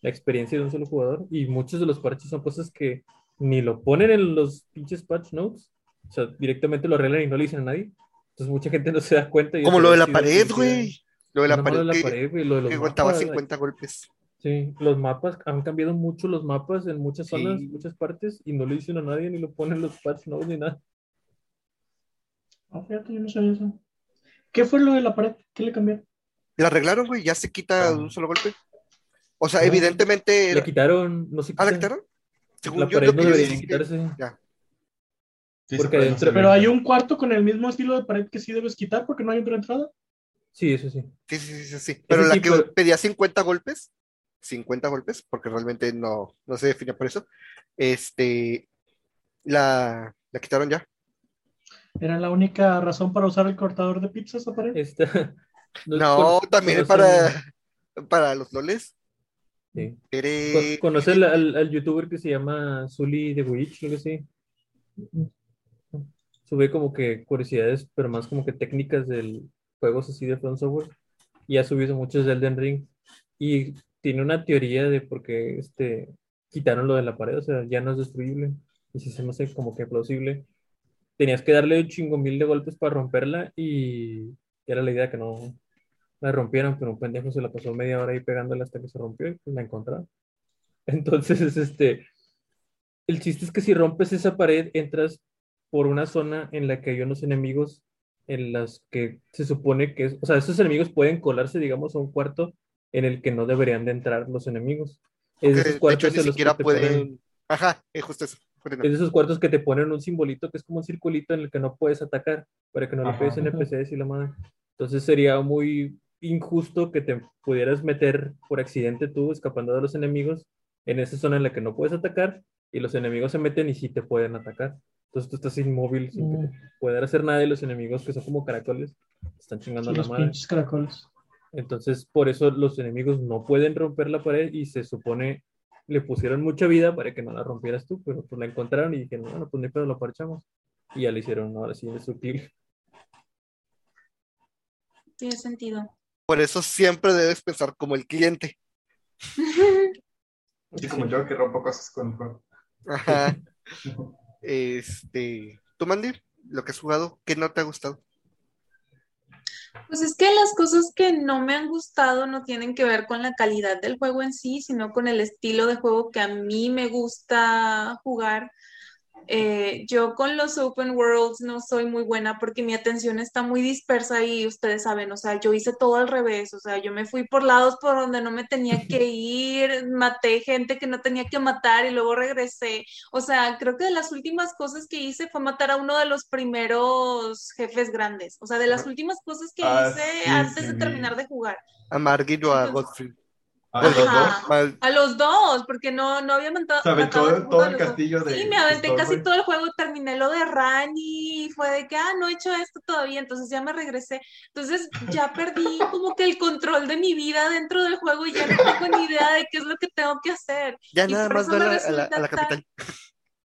la experiencia de un solo jugador. Y muchos de los parches son cosas que ni lo ponen en los pinches patch notes. O sea, directamente lo arreglan y no le dicen a nadie. Entonces mucha gente no se da cuenta. y Como lo de la sí, pared, sí, güey. sí. Lo de la pared, lo de la pared, güey, lo de los que aguantaba mapas, 50 golpes. Sí, los mapas han cambiado mucho los mapas en muchas Sí. zonas, muchas partes, y no le dicen a nadie ni lo ponen en los patch notes ni nada. Ah, fíjate, yo no sabía eso. ¿Qué fue lo de la pared? ¿Qué le cambiaron? La arreglaron, güey, ya se quita de un solo golpe. O sea, No, evidentemente. Le era- quitaron, no sé ¿Ah, la quita. quitaron? Según La yo, pared no debería quitarse. Sí, Porque adentro- Pero hay un cuarto con el mismo estilo de pared que sí debes quitar porque no hay otra entrada. Sí, eso sí. Sí, sí, sí, sí, sí. Pero Ese la sí, que pero- pedía 50 golpes, 50 golpes, porque realmente no, no se define por eso, este, la, la quitaron ya. Era la única razón para usar el cortador de pizza esa pared. Esta, No, con- también para, para los loles. sí. Tere- Con- ¿Conoce al, al- al youtuber que se llama Zully The Witch, algo así? Sube como que curiosidades, pero más como que técnicas del juegos así de From Software. Y ha subido muchos de Elden Ring. Y tiene una teoría de por qué este, quitaron lo de la pared, o sea, ya no es destruible. Y si se me hace como que plausible. Tenías que darle un chingo mil de golpes para romperla y era la idea que no la rompieran, pero un pendejo se la pasó media hora ahí pegándola hasta que se rompió y pues la encontraron. Entonces, este, el chiste es que si rompes esa pared, entras por una zona en la que hay unos enemigos en las que se supone que o sea, esos enemigos pueden colarse, digamos, a un cuarto en el que no deberían de entrar los enemigos. Que esos de hecho cuartos ni siquiera pueden. ponen- Ajá, es justo eso. Es de esos cuartos que te ponen un simbolito que es como un circulito en el que no puedes atacar para que no le pegues NPCs y la madre. Entonces sería muy injusto que te pudieras meter por accidente tú escapando de los enemigos en esa zona en la que no puedes atacar y los enemigos se meten y sí te pueden atacar. Entonces tú estás inmóvil sin te puedan hacer nada y los enemigos que son como caracoles están chingando Sí, a la los madre. pinches caracoles. Entonces, por eso los enemigos no pueden romper la pared y se supone le pusieron mucha vida para que no la rompieras tú, pero pues la encontraron y dijeron, bueno, pues ni pedo, lo parchamos. Y ya le hicieron ahora sí indestructible. tiene sentido. Por eso siempre debes pensar como el cliente. Así como yo que rompo cosas con el juego. Ajá. Este, ¿tú, Mandir? Lo que has jugado, ¿qué no te ha gustado? Pues es que las cosas que no me han gustado no tienen que ver con la calidad del juego en sí, sino con el estilo de juego que a mí me gusta jugar. Eh, yo con los open worlds no soy muy buena porque mi atención está muy dispersa y ustedes saben, o sea, yo hice todo al revés, o sea, yo me fui por lados por donde no me tenía que ir, maté gente que no tenía que matar y luego regresé. O sea, creo que de las últimas cosas que hice fue matar a uno de los primeros jefes grandes, o sea, de las últimas cosas que Ah, hice sí, antes sí, de terminar de jugar. ¿A Margit o a Godfrey? Ah, los Ajá. dos. Mal- A los dos, porque no, no había matado. Se aventó a todo el castillo de. Sí, me aventé casi todo el juego, terminé lo de Rani y fue de que, ah, no he hecho esto todavía, entonces ya me regresé. Entonces ya perdí como que el control de mi vida dentro del juego y ya no tengo ni idea de qué es lo que tengo que hacer. Ya Y nada más eso ve a me la, a la- a la capital.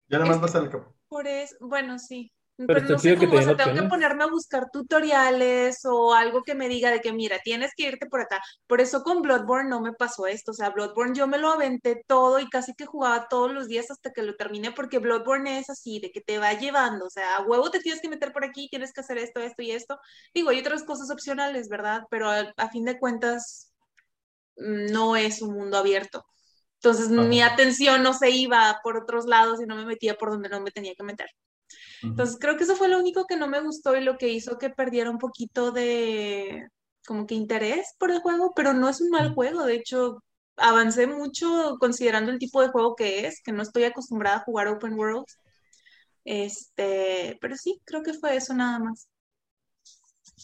Ya nada más vas al campo. Por eso, bueno, sí. Pero no sé que cómo, o sea, tengo que ponerme a buscar tutoriales o algo que me diga de que, mira, tienes que irte por acá. Por eso con Bloodborne no me pasó esto. O sea, Bloodborne yo me lo aventé todo y casi que jugaba todos los días hasta que lo terminé, porque Bloodborne es así, de que te va llevando. O sea, a huevo te tienes que meter por aquí, tienes que hacer esto, esto y esto. Digo, hay otras cosas opcionales, ¿verdad? Pero a, a fin de cuentas, mm, no es un mundo abierto. Entonces, mi Ajá. atención no se iba por otros lados y no me metía por donde no me tenía que meter. Entonces creo que eso fue lo único que no me gustó y lo que hizo que perdiera un poquito de como que interés por el juego, pero no es un mal juego, de hecho avancé mucho considerando el tipo de juego que es, que no estoy acostumbrada a jugar open world. Este, pero sí, creo que fue eso nada más.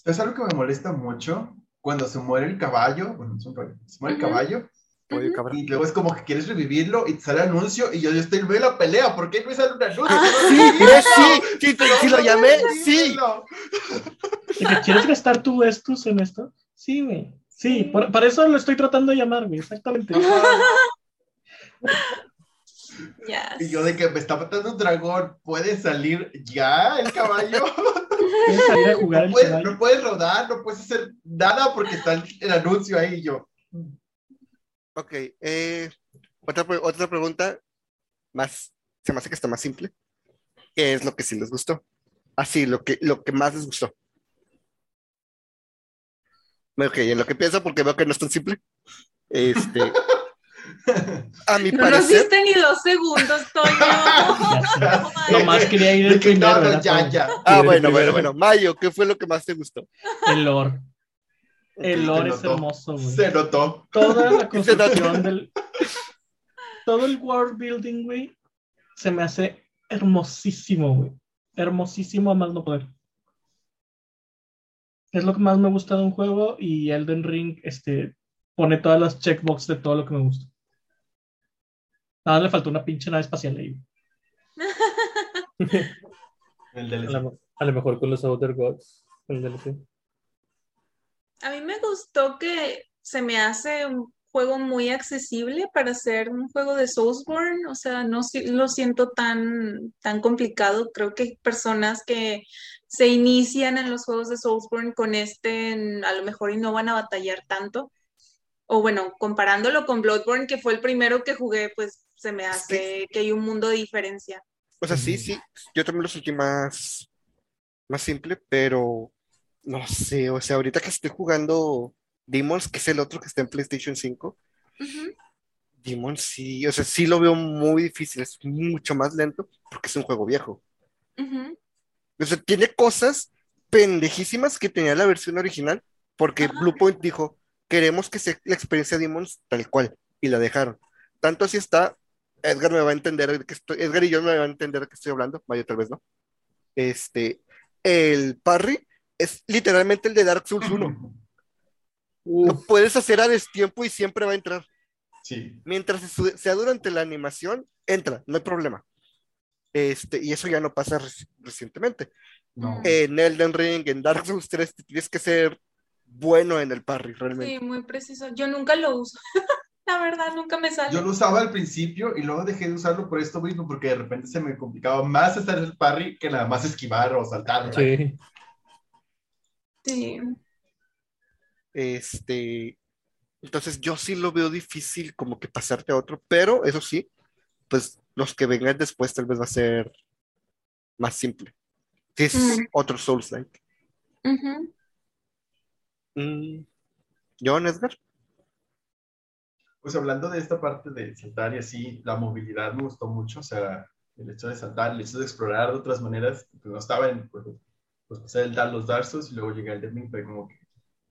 Es algo que me molesta mucho cuando se muere el caballo. Bueno, es un caballo. Se muere el Ujú. caballo Y luego es como que quieres revivirlo y te sale anuncio y yo, yo estoy en la pelea. ¿Por qué no me sale un anuncio? Ah. Revivirlo. sí, sí, te- sí lo llamé, sí. Revívirlo. ¿De que ¿Quieres gastar tu Estus en esto? Sí, güey. Sí, por- para eso lo estoy tratando de llamar, güey, exactamente. Y yo de que me está matando un dragón, ¿puede salir ya el caballo? Puedes salir a jugar No el puedes, caballo. no puedes rodar, no puedes hacer nada porque está el, el anuncio ahí y yo. Ok, eh, otra, otra pregunta más, se me hace que está más simple. ¿Qué es lo que sí les gustó? Así, lo que, lo que más les gustó. Ok, en lo que pienso, porque veo que no es tan simple. Este, a mi No nos parecer, diste ni dos segundos, Toño. Ya sé. Nomás quería ir el que primero. no, no, ya, ya. ah, bueno, bueno, bueno, Mayo, ¿qué fue lo que más te gustó? El lore. El lore es hermoso, güey. Se notó. Toda la construcción del. Todo el world building, güey, se me hace hermosísimo, güey. Hermosísimo a más no poder. Es lo que más me gusta de un juego y Elden Ring este, pone todas las checkbox de todo lo que me gusta. Nada, le faltó una pinche nave espacial ahí. El A DLC. lo, a lo mejor con los Outer Gods. el DLC. A mí me gustó que se me hace un juego muy accesible para ser un juego de Soulsborne, o sea, no lo siento tan, tan complicado. Creo que hay personas que se inician en los juegos de Soulsborne con este, a lo mejor y no van a batallar tanto. O bueno, comparándolo con Bloodborne, que fue el primero que jugué, pues se me hace que hay un mundo de diferencia. O sea, sí, sí, yo también lo sentí más, más simple, pero no sé, o sea, ahorita que estoy jugando Demons, que es el otro que está en PlayStation 5, Ujú, Demons sí, o sea, sí lo veo muy difícil, es mucho más lento porque es un juego viejo. ujú. O sea, tiene cosas pendejísimas que tenía la versión original, porque Ajá. Bluepoint dijo, queremos que sea la experiencia de Demons tal cual, y la dejaron. Tanto así está, Edgar me va a entender de que estoy, Edgar y yo me van a entender de qué estoy hablando, Mayo tal vez no. Este, el parry es literalmente el de Dark Souls 1. Lo puedes hacer a destiempo y siempre va a entrar. Sí. Mientras se- sea durante la animación, entra, no hay problema. Este, y eso ya no pasa reci- recientemente. No. En Elden Ring, en Dark Souls 3, te tienes que ser bueno en el parry, realmente. Sí, muy preciso. Yo nunca lo uso. La verdad, nunca me sale. Yo lo usaba al principio y luego dejé de usarlo por esto mismo, porque de repente se me complicaba más hacer el parry que nada más esquivar o saltar. sí. Sí. Este, entonces yo sí lo veo difícil como que pasarte a otro, pero eso sí, pues los que vengan después tal vez va a ser más simple. Si es Mm. otro Souls-like. Ujú. Mm, John Edgar. Pues hablando de esta parte de saltar y así, la movilidad me gustó mucho, o sea, el hecho de saltar, el hecho de explorar de otras maneras, pues no estaba en, pues, pues pasé el dar los Darsos y luego llegué al Deming, fue como que,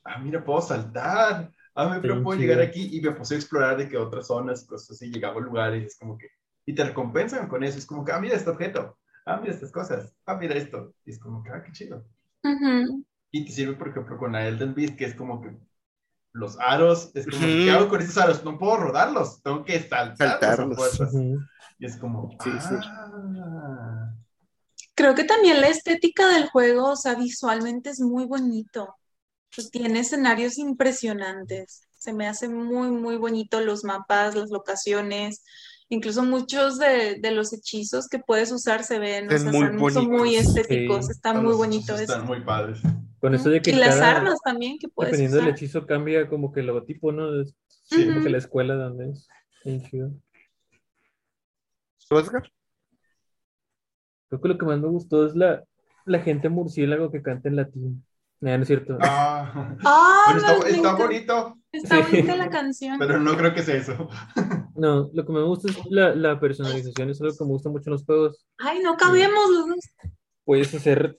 ah, mira, puedo saltar, ah, me- pero puedo llegar aquí y me puse a explorar de que otras zonas, cosas así, llegaba a lugares, es como que, y te recompensan con eso, es como que, ah, mira este objeto, ah, mira estas cosas, ah, mira esto, y es como que, ah, qué chido. Ujú. Y te sirve, por ejemplo, con la Elden Beast, que es como que los aros, es como, Ujú. ¿qué hago con estos aros? No puedo rodarlos, tengo que saltarlos. a Saltarlos. fuerzas. Ujú. Y es como, Sí, sí. Creo que también la estética del juego, o sea, visualmente es muy bonito. Pues tiene escenarios impresionantes. Se me hace muy, muy bonito los mapas, las locaciones. Incluso muchos de, de los hechizos que puedes usar se ven, o sea, muy son, son muy estéticos. Sí. Está muy bonito eso. Están muy padres. Con eso de que Y las armas también que puedes dependiendo del usar. hechizo cambia como que el logotipo, ¿no? Es Sí, como que la escuela donde es. Creo que lo que más me gustó es la, la gente murciélago que canta en latín. No, no es cierto. Ah, Ah, bueno, está, bonito, Está Sí. bonita la canción. pero no creo que sea eso. No, lo que me gusta es la, la personalización, es algo que me gusta mucho en los juegos. Ay, no cabemos los dos. Puedes hacer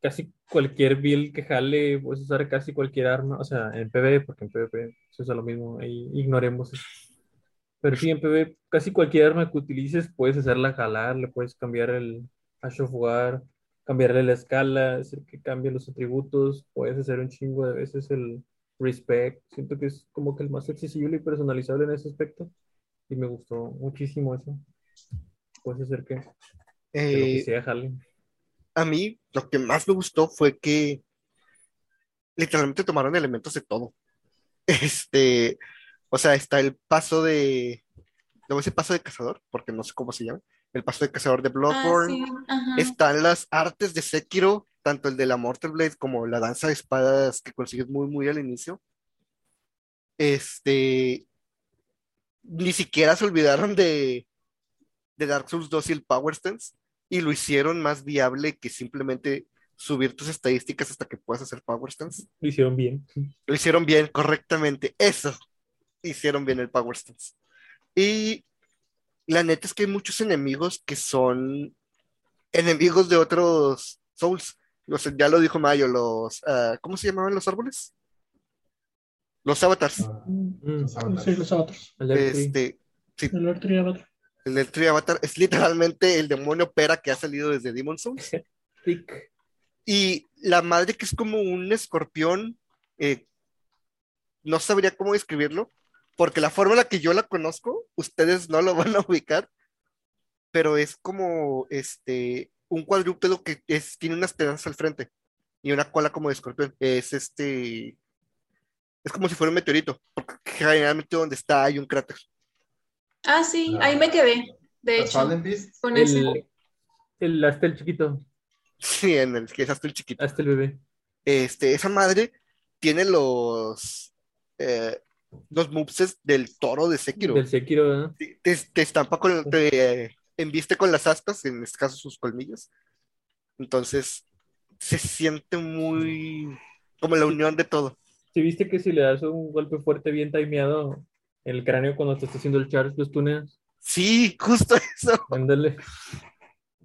casi cualquier build que jale, puedes usar casi cualquier arma, o sea, en PvE, porque en PvP se usa lo mismo, ahí ignoremos eso. Pero sí, en PvE, casi cualquier arma que utilices, puedes hacerla jalar, le puedes cambiar el Ash of War, cambiarle la escala, hacer que cambie los atributos, puedes hacer un chingo de veces el respect. Siento que es como que el más accesible y personalizable en ese aspecto. Y me gustó muchísimo eso. Puedes hacer que, que lo que Eh, sea jale. a mí lo que más me gustó fue que literalmente tomaron elementos de todo. Este, o sea, está el paso de, no voy a decir paso de cazador, porque no sé cómo se llama, el paso de cazador de Ah, Bloodborne. sí, ajá. Están las artes de Sekiro, tanto el de la Mortal Blade como la danza de espadas que consigues muy, muy al inicio. Este, ni siquiera se olvidaron de, de Dark Souls 2 y el Power Stance y lo hicieron más viable que simplemente subir tus estadísticas hasta que puedas hacer Power Stance. Lo hicieron bien. Lo hicieron bien, correctamente. Eso. Hicieron bien el Power Stance. Y la neta es que hay muchos enemigos que son enemigos de otros Souls. O sea, ya lo dijo Mayo, los. ah, ¿Cómo se llamaban los árboles? Los avatars. Ah, Mm, los avatars. Sí, los otros. el. Este, El Lord Triavatar. el del Tree Avatar es literalmente el demonio pera que ha salido desde Demon Souls. Y la madre que es como un escorpión, eh, no sabría cómo describirlo, porque la forma en la que yo la conozco, ustedes no lo van a ubicar, pero es como este un cuadrúpedo que es, tiene unas tenazas al frente y una cola como de escorpión. Es este, es como si fuera un meteorito, porque generalmente donde está hay un cráter. Ah, sí, ahí me quedé. De hecho, con ese. El, el, hasta el chiquito, Sí, en el que es hasta el chiquito. hasta el bebé. Este, esa madre tiene los eh, los moveses del toro de Sekiro. Del Sekiro, ¿verdad? te, te- te estampa con, te eh, embiste con las astas, en este caso sus colmillos. Entonces, se siente muy como la unión de todo. ¿Sí viste que si le das un golpe fuerte bien timeado en el cráneo cuando te está haciendo el charge, los tuneas? Sí, justo eso. Ándale.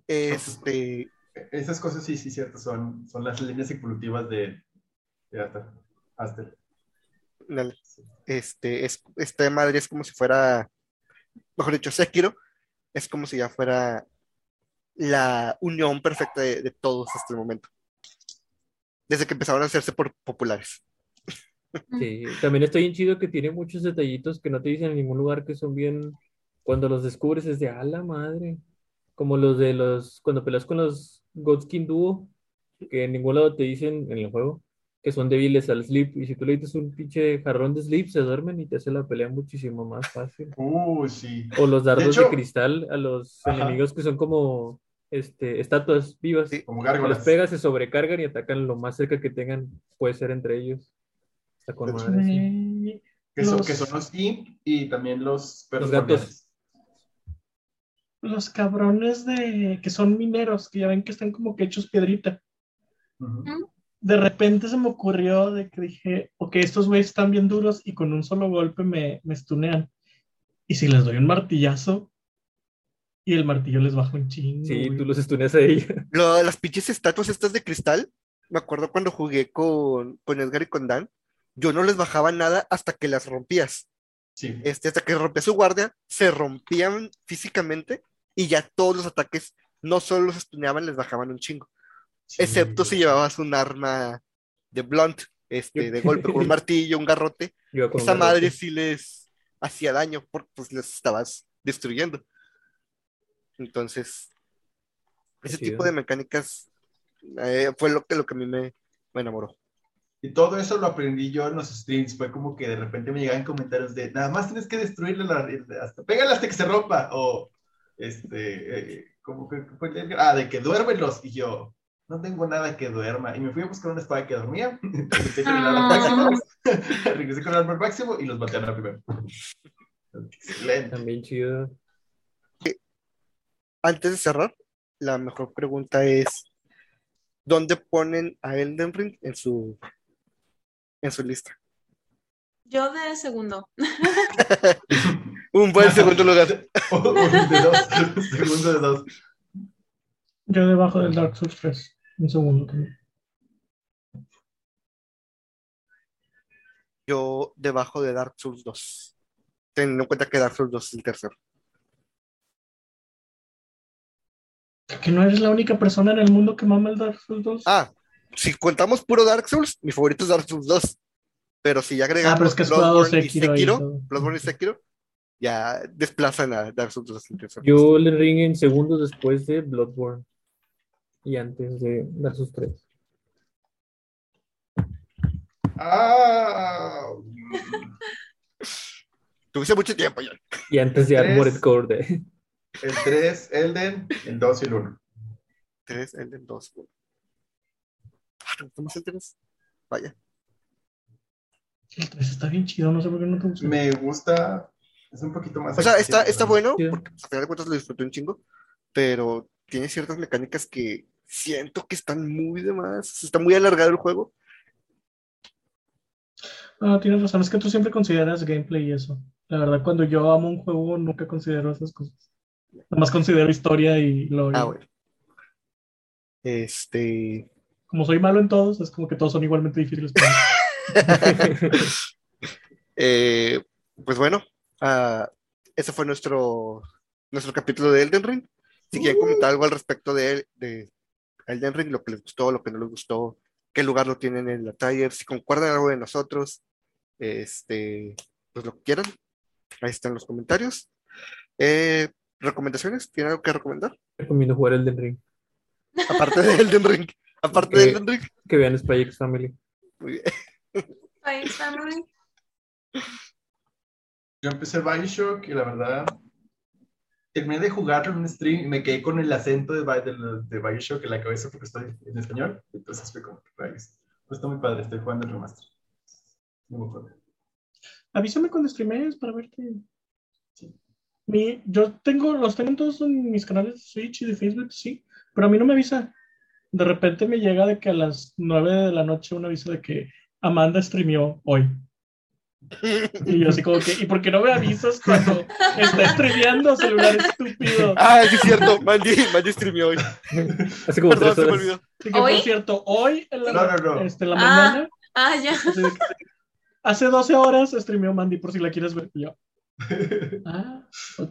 Este, esas cosas sí, sí, cierto, son, son las líneas evolutivas de, de Aster. Aster. dale. Este, es, esta madre es como si fuera, mejor dicho, Sekiro, es como si ya fuera la unión perfecta de, de todos hasta el momento. Desde que empezaron a hacerse por populares. Sí, también está bien chido que tiene muchos detallitos que no te dicen en ningún lugar que son bien. Cuando los descubres es de a la madre. Como los de los. Cuando peleas con los Godskin Duo, que en ningún lado te dicen en el juego que son débiles al sleep. Y si tú le dices un pinche jarrón de sleep, se duermen y te hace la pelea muchísimo más fácil. Uh, sí. O los dardos de, hecho- cristal a los Ajá. enemigos que son como este, estatuas vivas. Sí. Como Los gárgolas. pegas, se sobrecargan y atacan lo más cerca que tengan, puede ser entre ellos. Está con madre, sí. Que son, Los- que son los imp y también los perros Los gatos. Los cabrones de que son mineros, que ya ven que están como que hechos piedrita. Ujú. De repente se me ocurrió de que dije, ok, estos güeyes están bien duros y con un solo golpe me, me stunean. Y si les doy un martillazo y el martillo les baja un chingo. Sí, güey. tú los estuneas a ella. Lo- las pinches estatuas estas de cristal, me acuerdo cuando jugué con, con Edgar y con Dan, yo no les bajaba nada hasta que las rompías. Sí. Este, hasta que rompía su guardia, se rompían físicamente y ya todos los ataques, no solo los estuneaban, les bajaban un chingo. Sí. Excepto si llevabas un arma de blunt, este, de golpe, con un martillo, un garrote. Esa un madre garrote. sí les hacía daño porque pues les estabas destruyendo. Entonces, ese Chido. tipo de mecánicas eh, fue lo que, lo que a mí me, me enamoró. Y todo eso lo aprendí yo en los streams. Fue como que de repente me llegaban comentarios de nada más tienes que destruirle la, hasta, pégale hasta que se rompa. O este, eh, como que fue el- ah, de que duérmelos. Y yo, no tengo nada que duerma. Y me fui a buscar una espada que dormía. Regresé con el arma Ah. máximo. Regresé con el arma máximo y los maté a la primera. Excelente. También chido. Antes de cerrar, la mejor pregunta es, ¿dónde ponen a Elden Ring en su, en su lista? Yo de segundo. Un buen segundo lugar. de dos. Segundo de dos. Yo debajo del Dark Souls 3. Un segundo también. Yo debajo de Dark Souls 2. Teniendo en cuenta que Dark Souls 2 es el tercero. Que no eres la única persona en el mundo que mama el Dark Souls 2. Ah, si contamos puro Dark Souls, mi favorito es Dark Souls 2. Pero si ya agregamos Ah, pero es que has jugado Bloodborne y Sekiro y Sekiro, todo. Bloodborne y Sekiro, ya desplazan a Dark Souls 2 en tercero. Yo le ring en segundos después de Bloodborne. Y antes de Dark Souls 3. Ah, Tuviste mucho tiempo, John. Y antes de Tres. Armored Core. de- el 3, Elden, el 2 y el 1. 3, Elden 2. uno. Ah, ¿te gustó más el 3? Vaya. El 3 está bien chido, no sé por qué no te gusta. Me gusta, es un poquito más. O sea, está, está ¿no? bueno, porque pues, a final de cuentas lo disfruté un chingo, pero tiene ciertas mecánicas que siento que están muy de más. Está muy alargado el juego. No, tienes razón, es que tú siempre consideras gameplay y eso. La verdad, cuando yo amo un juego, nunca considero esas cosas. Nada más considero historia y lore. Ah, bueno. Este. Como soy malo en todos, es como que todos son igualmente difíciles. para mí. Eh, pues bueno, ah, ese fue nuestro, nuestro capítulo de Elden Ring. Si quieren comentar algo al respecto de, de Elden Ring, lo que les gustó, lo que no les gustó, qué lugar lo tienen en la taller, si concuerdan algo de nosotros, este, pues lo que quieran. Ahí están los comentarios. Eh, ¿Recomendaciones? ¿Tienen algo que recomendar? Recomiendo jugar Elden Ring. Aparte de Elden Ring. Aparte de Ok. Elden Ring. Que vean Spy X Family. Muy bien. Spy Family. Yo empecé Bioshock y la verdad, terminé de jugarlo en un stream y me quedé con el acento de, de, de Bioshock en la cabeza porque estoy en español. Entonces fue como, rayos. Pues está muy padre, estoy jugando el remaster. No me acuerdo. Avísame cuando streamees para verte. Mi, yo tengo, los tengo en todos en mis canales de Switch y de Facebook, sí, pero a mí no me avisa. De repente me llega de que a las 9 de la noche un aviso de que Amanda streameó hoy. Y yo así como que, ¿y por qué no me avisas cuando está streameando celular estúpido? Ah, sí es cierto. Mandy, Mandy streameó hoy. Hace como Perdón, tres se me horas. olvidó. Así que, por cierto, hoy en la, No, no, no. este, en la Ah. mañana, Ah, ya. de que, hace 12 horas streameó Mandy por si la quieres ver. Y yo, ah.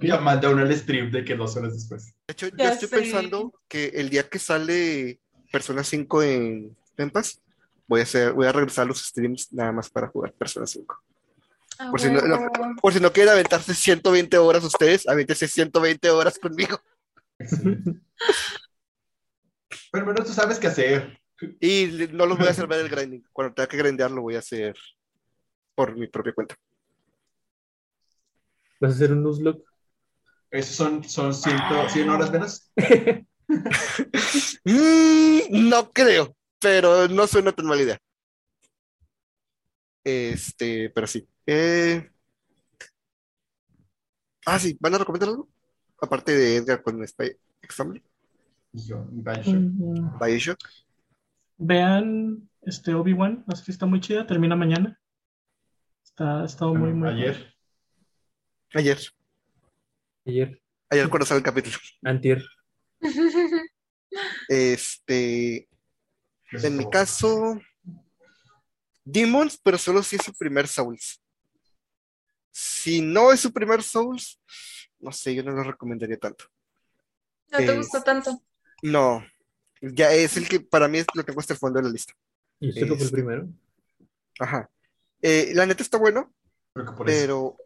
Ya mandé uno al stream de que dos horas después. De hecho, yo Ya estoy sé. pensando que el día que sale Persona 5 en Game Pass, voy a hacer, voy a regresar a los streams nada más para jugar Persona 5. Ah, Por si no, bueno. no- por si no quieren aventarse 120 horas ustedes, avéntese 120 horas conmigo. Excelente. Pero bueno, tú sabes qué hacer. Y no los voy a hacer ver el grinding. Cuando tenga que grindear, lo voy a hacer por mi propia cuenta. ¿Vas a hacer un Nuzlocke? Esos son, son 100, 100 horas menos. Mm, no creo, pero no suena tan mala idea. Este, pero sí. Eh, Ah, sí, ¿van a recomendar algo? Aparte de Edgar con Spy X Family, Y yo, Bioshock. Bioshock. Vean este Obi-Wan, la serie está muy chida, termina mañana. Está, ha estado muy, muy. Ayer. Ayer. Ayer, Ayer cuando sale el capítulo. antier. Este, Eso en mi caso, Demons, pero solo si es su primer Souls. Si no es su primer Souls, no sé, yo no lo recomendaría tanto. No te Eh, gustó tanto. No, ya es el que para mí es lo tengo hasta el fondo de la lista. Y que fue el Este. primero. Ajá. Eh, la neta está bueno, que pero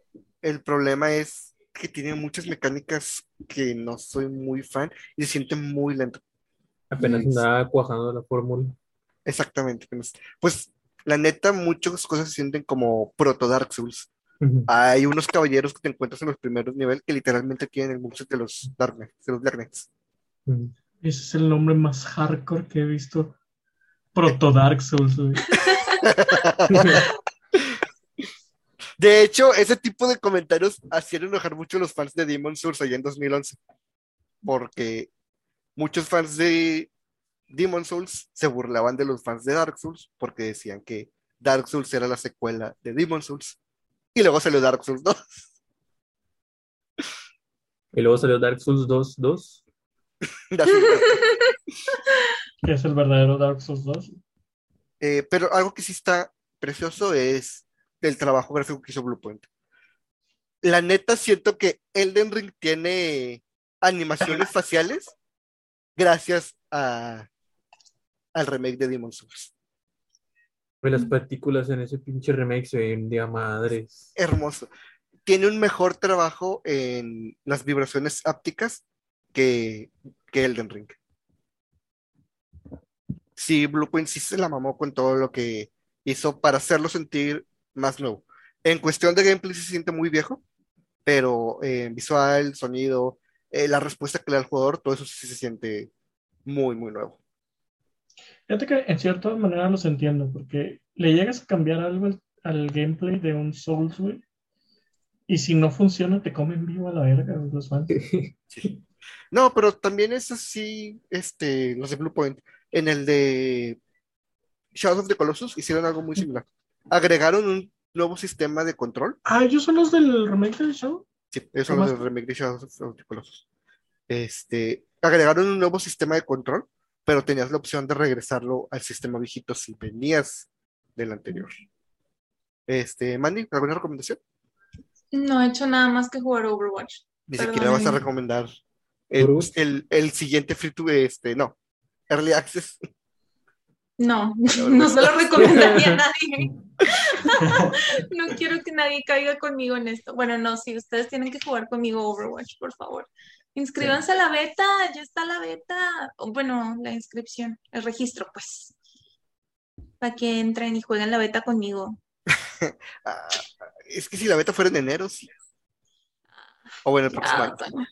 el problema es que tiene muchas mecánicas que no soy muy fan y se siente muy lento. Apenas andaba cuajando la fórmula. Exactamente. Pues, pues, la neta, muchas cosas se sienten como proto Dark Souls. Hay unos caballeros que te encuentras en los primeros niveles que literalmente tienen el moveset de los Dark Knights, de los Black Knights. Ujú. Ese es el nombre más hardcore que he visto. Proto Dark Souls. De hecho, ese tipo de comentarios hacían enojar mucho a los fans de Demon Souls allá en 2011. Porque muchos fans de Demon Souls se burlaban de los fans de Dark Souls porque decían que Dark Souls era la secuela de Demon Souls. Y luego salió Dark Souls 2. Y luego salió Dark Souls 2, 2. Que es el verdadero Dark Souls 2. Eh, pero algo que sí está precioso es el trabajo gráfico que hizo Bluepoint. La neta, siento que Elden Ring tiene animaciones faciales gracias a, al remake de Demon Souls. Pues las partículas en ese pinche remake se ven de madres. Hermoso. Tiene un mejor trabajo en las vibraciones ápticas que, que Elden Ring. Sí, Bluepoint sí se la mamó con todo lo que hizo para hacerlo sentir más nuevo. En cuestión de gameplay se siente muy viejo, pero en visual, sonido, eh, la respuesta que le da al jugador, todo eso sí se siente muy, muy nuevo. Fíjate que en cierta manera los entiendo, porque le llegas a cambiar algo al, al gameplay de un Souls, güey, y si no funciona, te comen vivo a la verga, los fans. No, pero también es así, este, los de Bluepoint. En el de Shadow of the Colossus hicieron algo muy similar. Agregaron un nuevo sistema de control. Ah, ellos son los del remake del show. Sí, eso ¿Cómo es es? el remake de Shadow of the Colossus. Este, agregaron un nuevo sistema de control, pero tenías la opción de regresarlo al sistema viejito si venías del anterior. Este, Mandy, ¿alguna recomendación? No he hecho nada más que jugar Overwatch. Ni Perdón, siquiera vas a recomendar el, el, el siguiente free to, este, no, Early Access. No, no se lo recomendaría a nadie. No quiero que nadie caiga conmigo en esto. Bueno, no, si ustedes tienen que jugar conmigo Overwatch, por favor. Inscríbanse a la beta, ya está la beta. Bueno, la inscripción, el registro, pues. Para que entren y jueguen la beta conmigo. Ah, es que si la beta fuera en enero, sí. O bueno, el próximo Ah, año. bueno.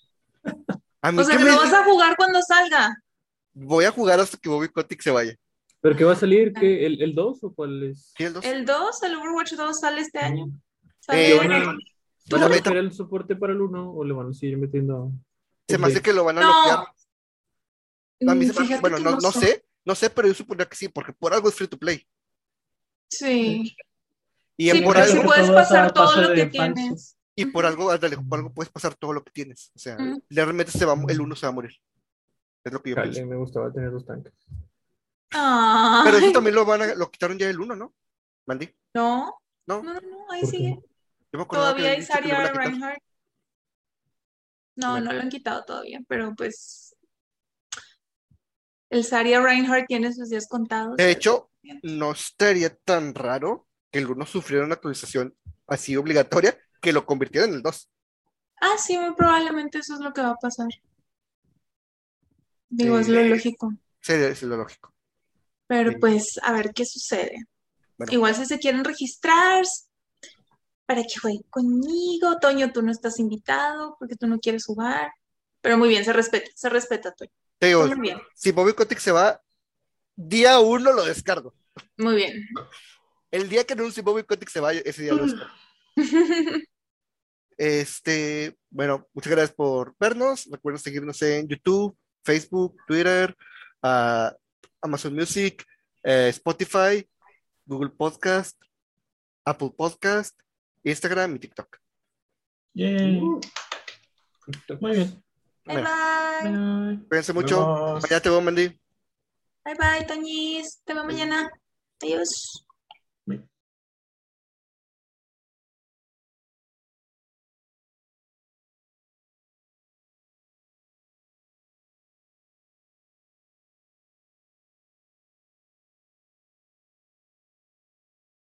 A mí O sea, que me- lo vas a jugar cuando salga. Voy a jugar hasta que Bobby Kotick se vaya. ¿Pero qué va a salir? ¿Qué? ¿El, el 2 o cuál es? ¿Sí, el dos? El 2, el Overwatch 2 sale este año. Eh, Sale ¿Van a, en- van la a meter el soporte para el 1 o le van a seguir metiendo? Se me hace que lo van a No. bloquear. A mí se me- Fíjate bueno, no, no sé. no sé, pero yo suponía que sí, porque por algo es free to play. Sí. Y Sí, por algo, puedes pasar todo lo que tienes. y por algo, ándale, por algo puedes pasar todo lo que tienes. O sea, Mm. realmente se va, el uno se va a morir. Es lo que yo pienso. me gustaba tener los tanques. Ay, Pero eso también lo van a, lo quitaron ya el uno, ¿no? Mandy, No, ¿no? no, no, no, ahí sigue. Todavía hay Saria. Reinhardt. No, no lo han quitado todavía, pero pues el Saria Reinhardt tiene sus días contados. De hecho, no estaría tan raro que el 1 sufriera una actualización así obligatoria que lo convirtiera en el 2. Ah, sí, muy probablemente eso es lo que va a pasar. Digo, es lo lógico. Sería es lo lógico. Pero sí. pues, a ver qué sucede. Bueno. Igual si se quieren registrar para que jueguen conmigo, Toño, tú no estás invitado porque tú no quieres jugar. Pero muy bien, se respeta, se respeta, Toño. Te digo, Muy bien, si Bobby Kotick se va, día uno lo descargo. muy bien. El día que anuncie Bobby Kotick se vaya, ese día lo espero. Este, bueno, muchas gracias por vernos. Recuerden seguirnos en YouTube, Facebook, Twitter, ah, Amazon Music, eh, Spotify, Google Podcast, Apple Podcast, Instagram y TikTok. Yay. Muy bien. Bye Bueno, bye. Bye. cuídense mucho. Mañana te veo, Mandy. Bye bye, Toñis. Te veo mañana. Adiós.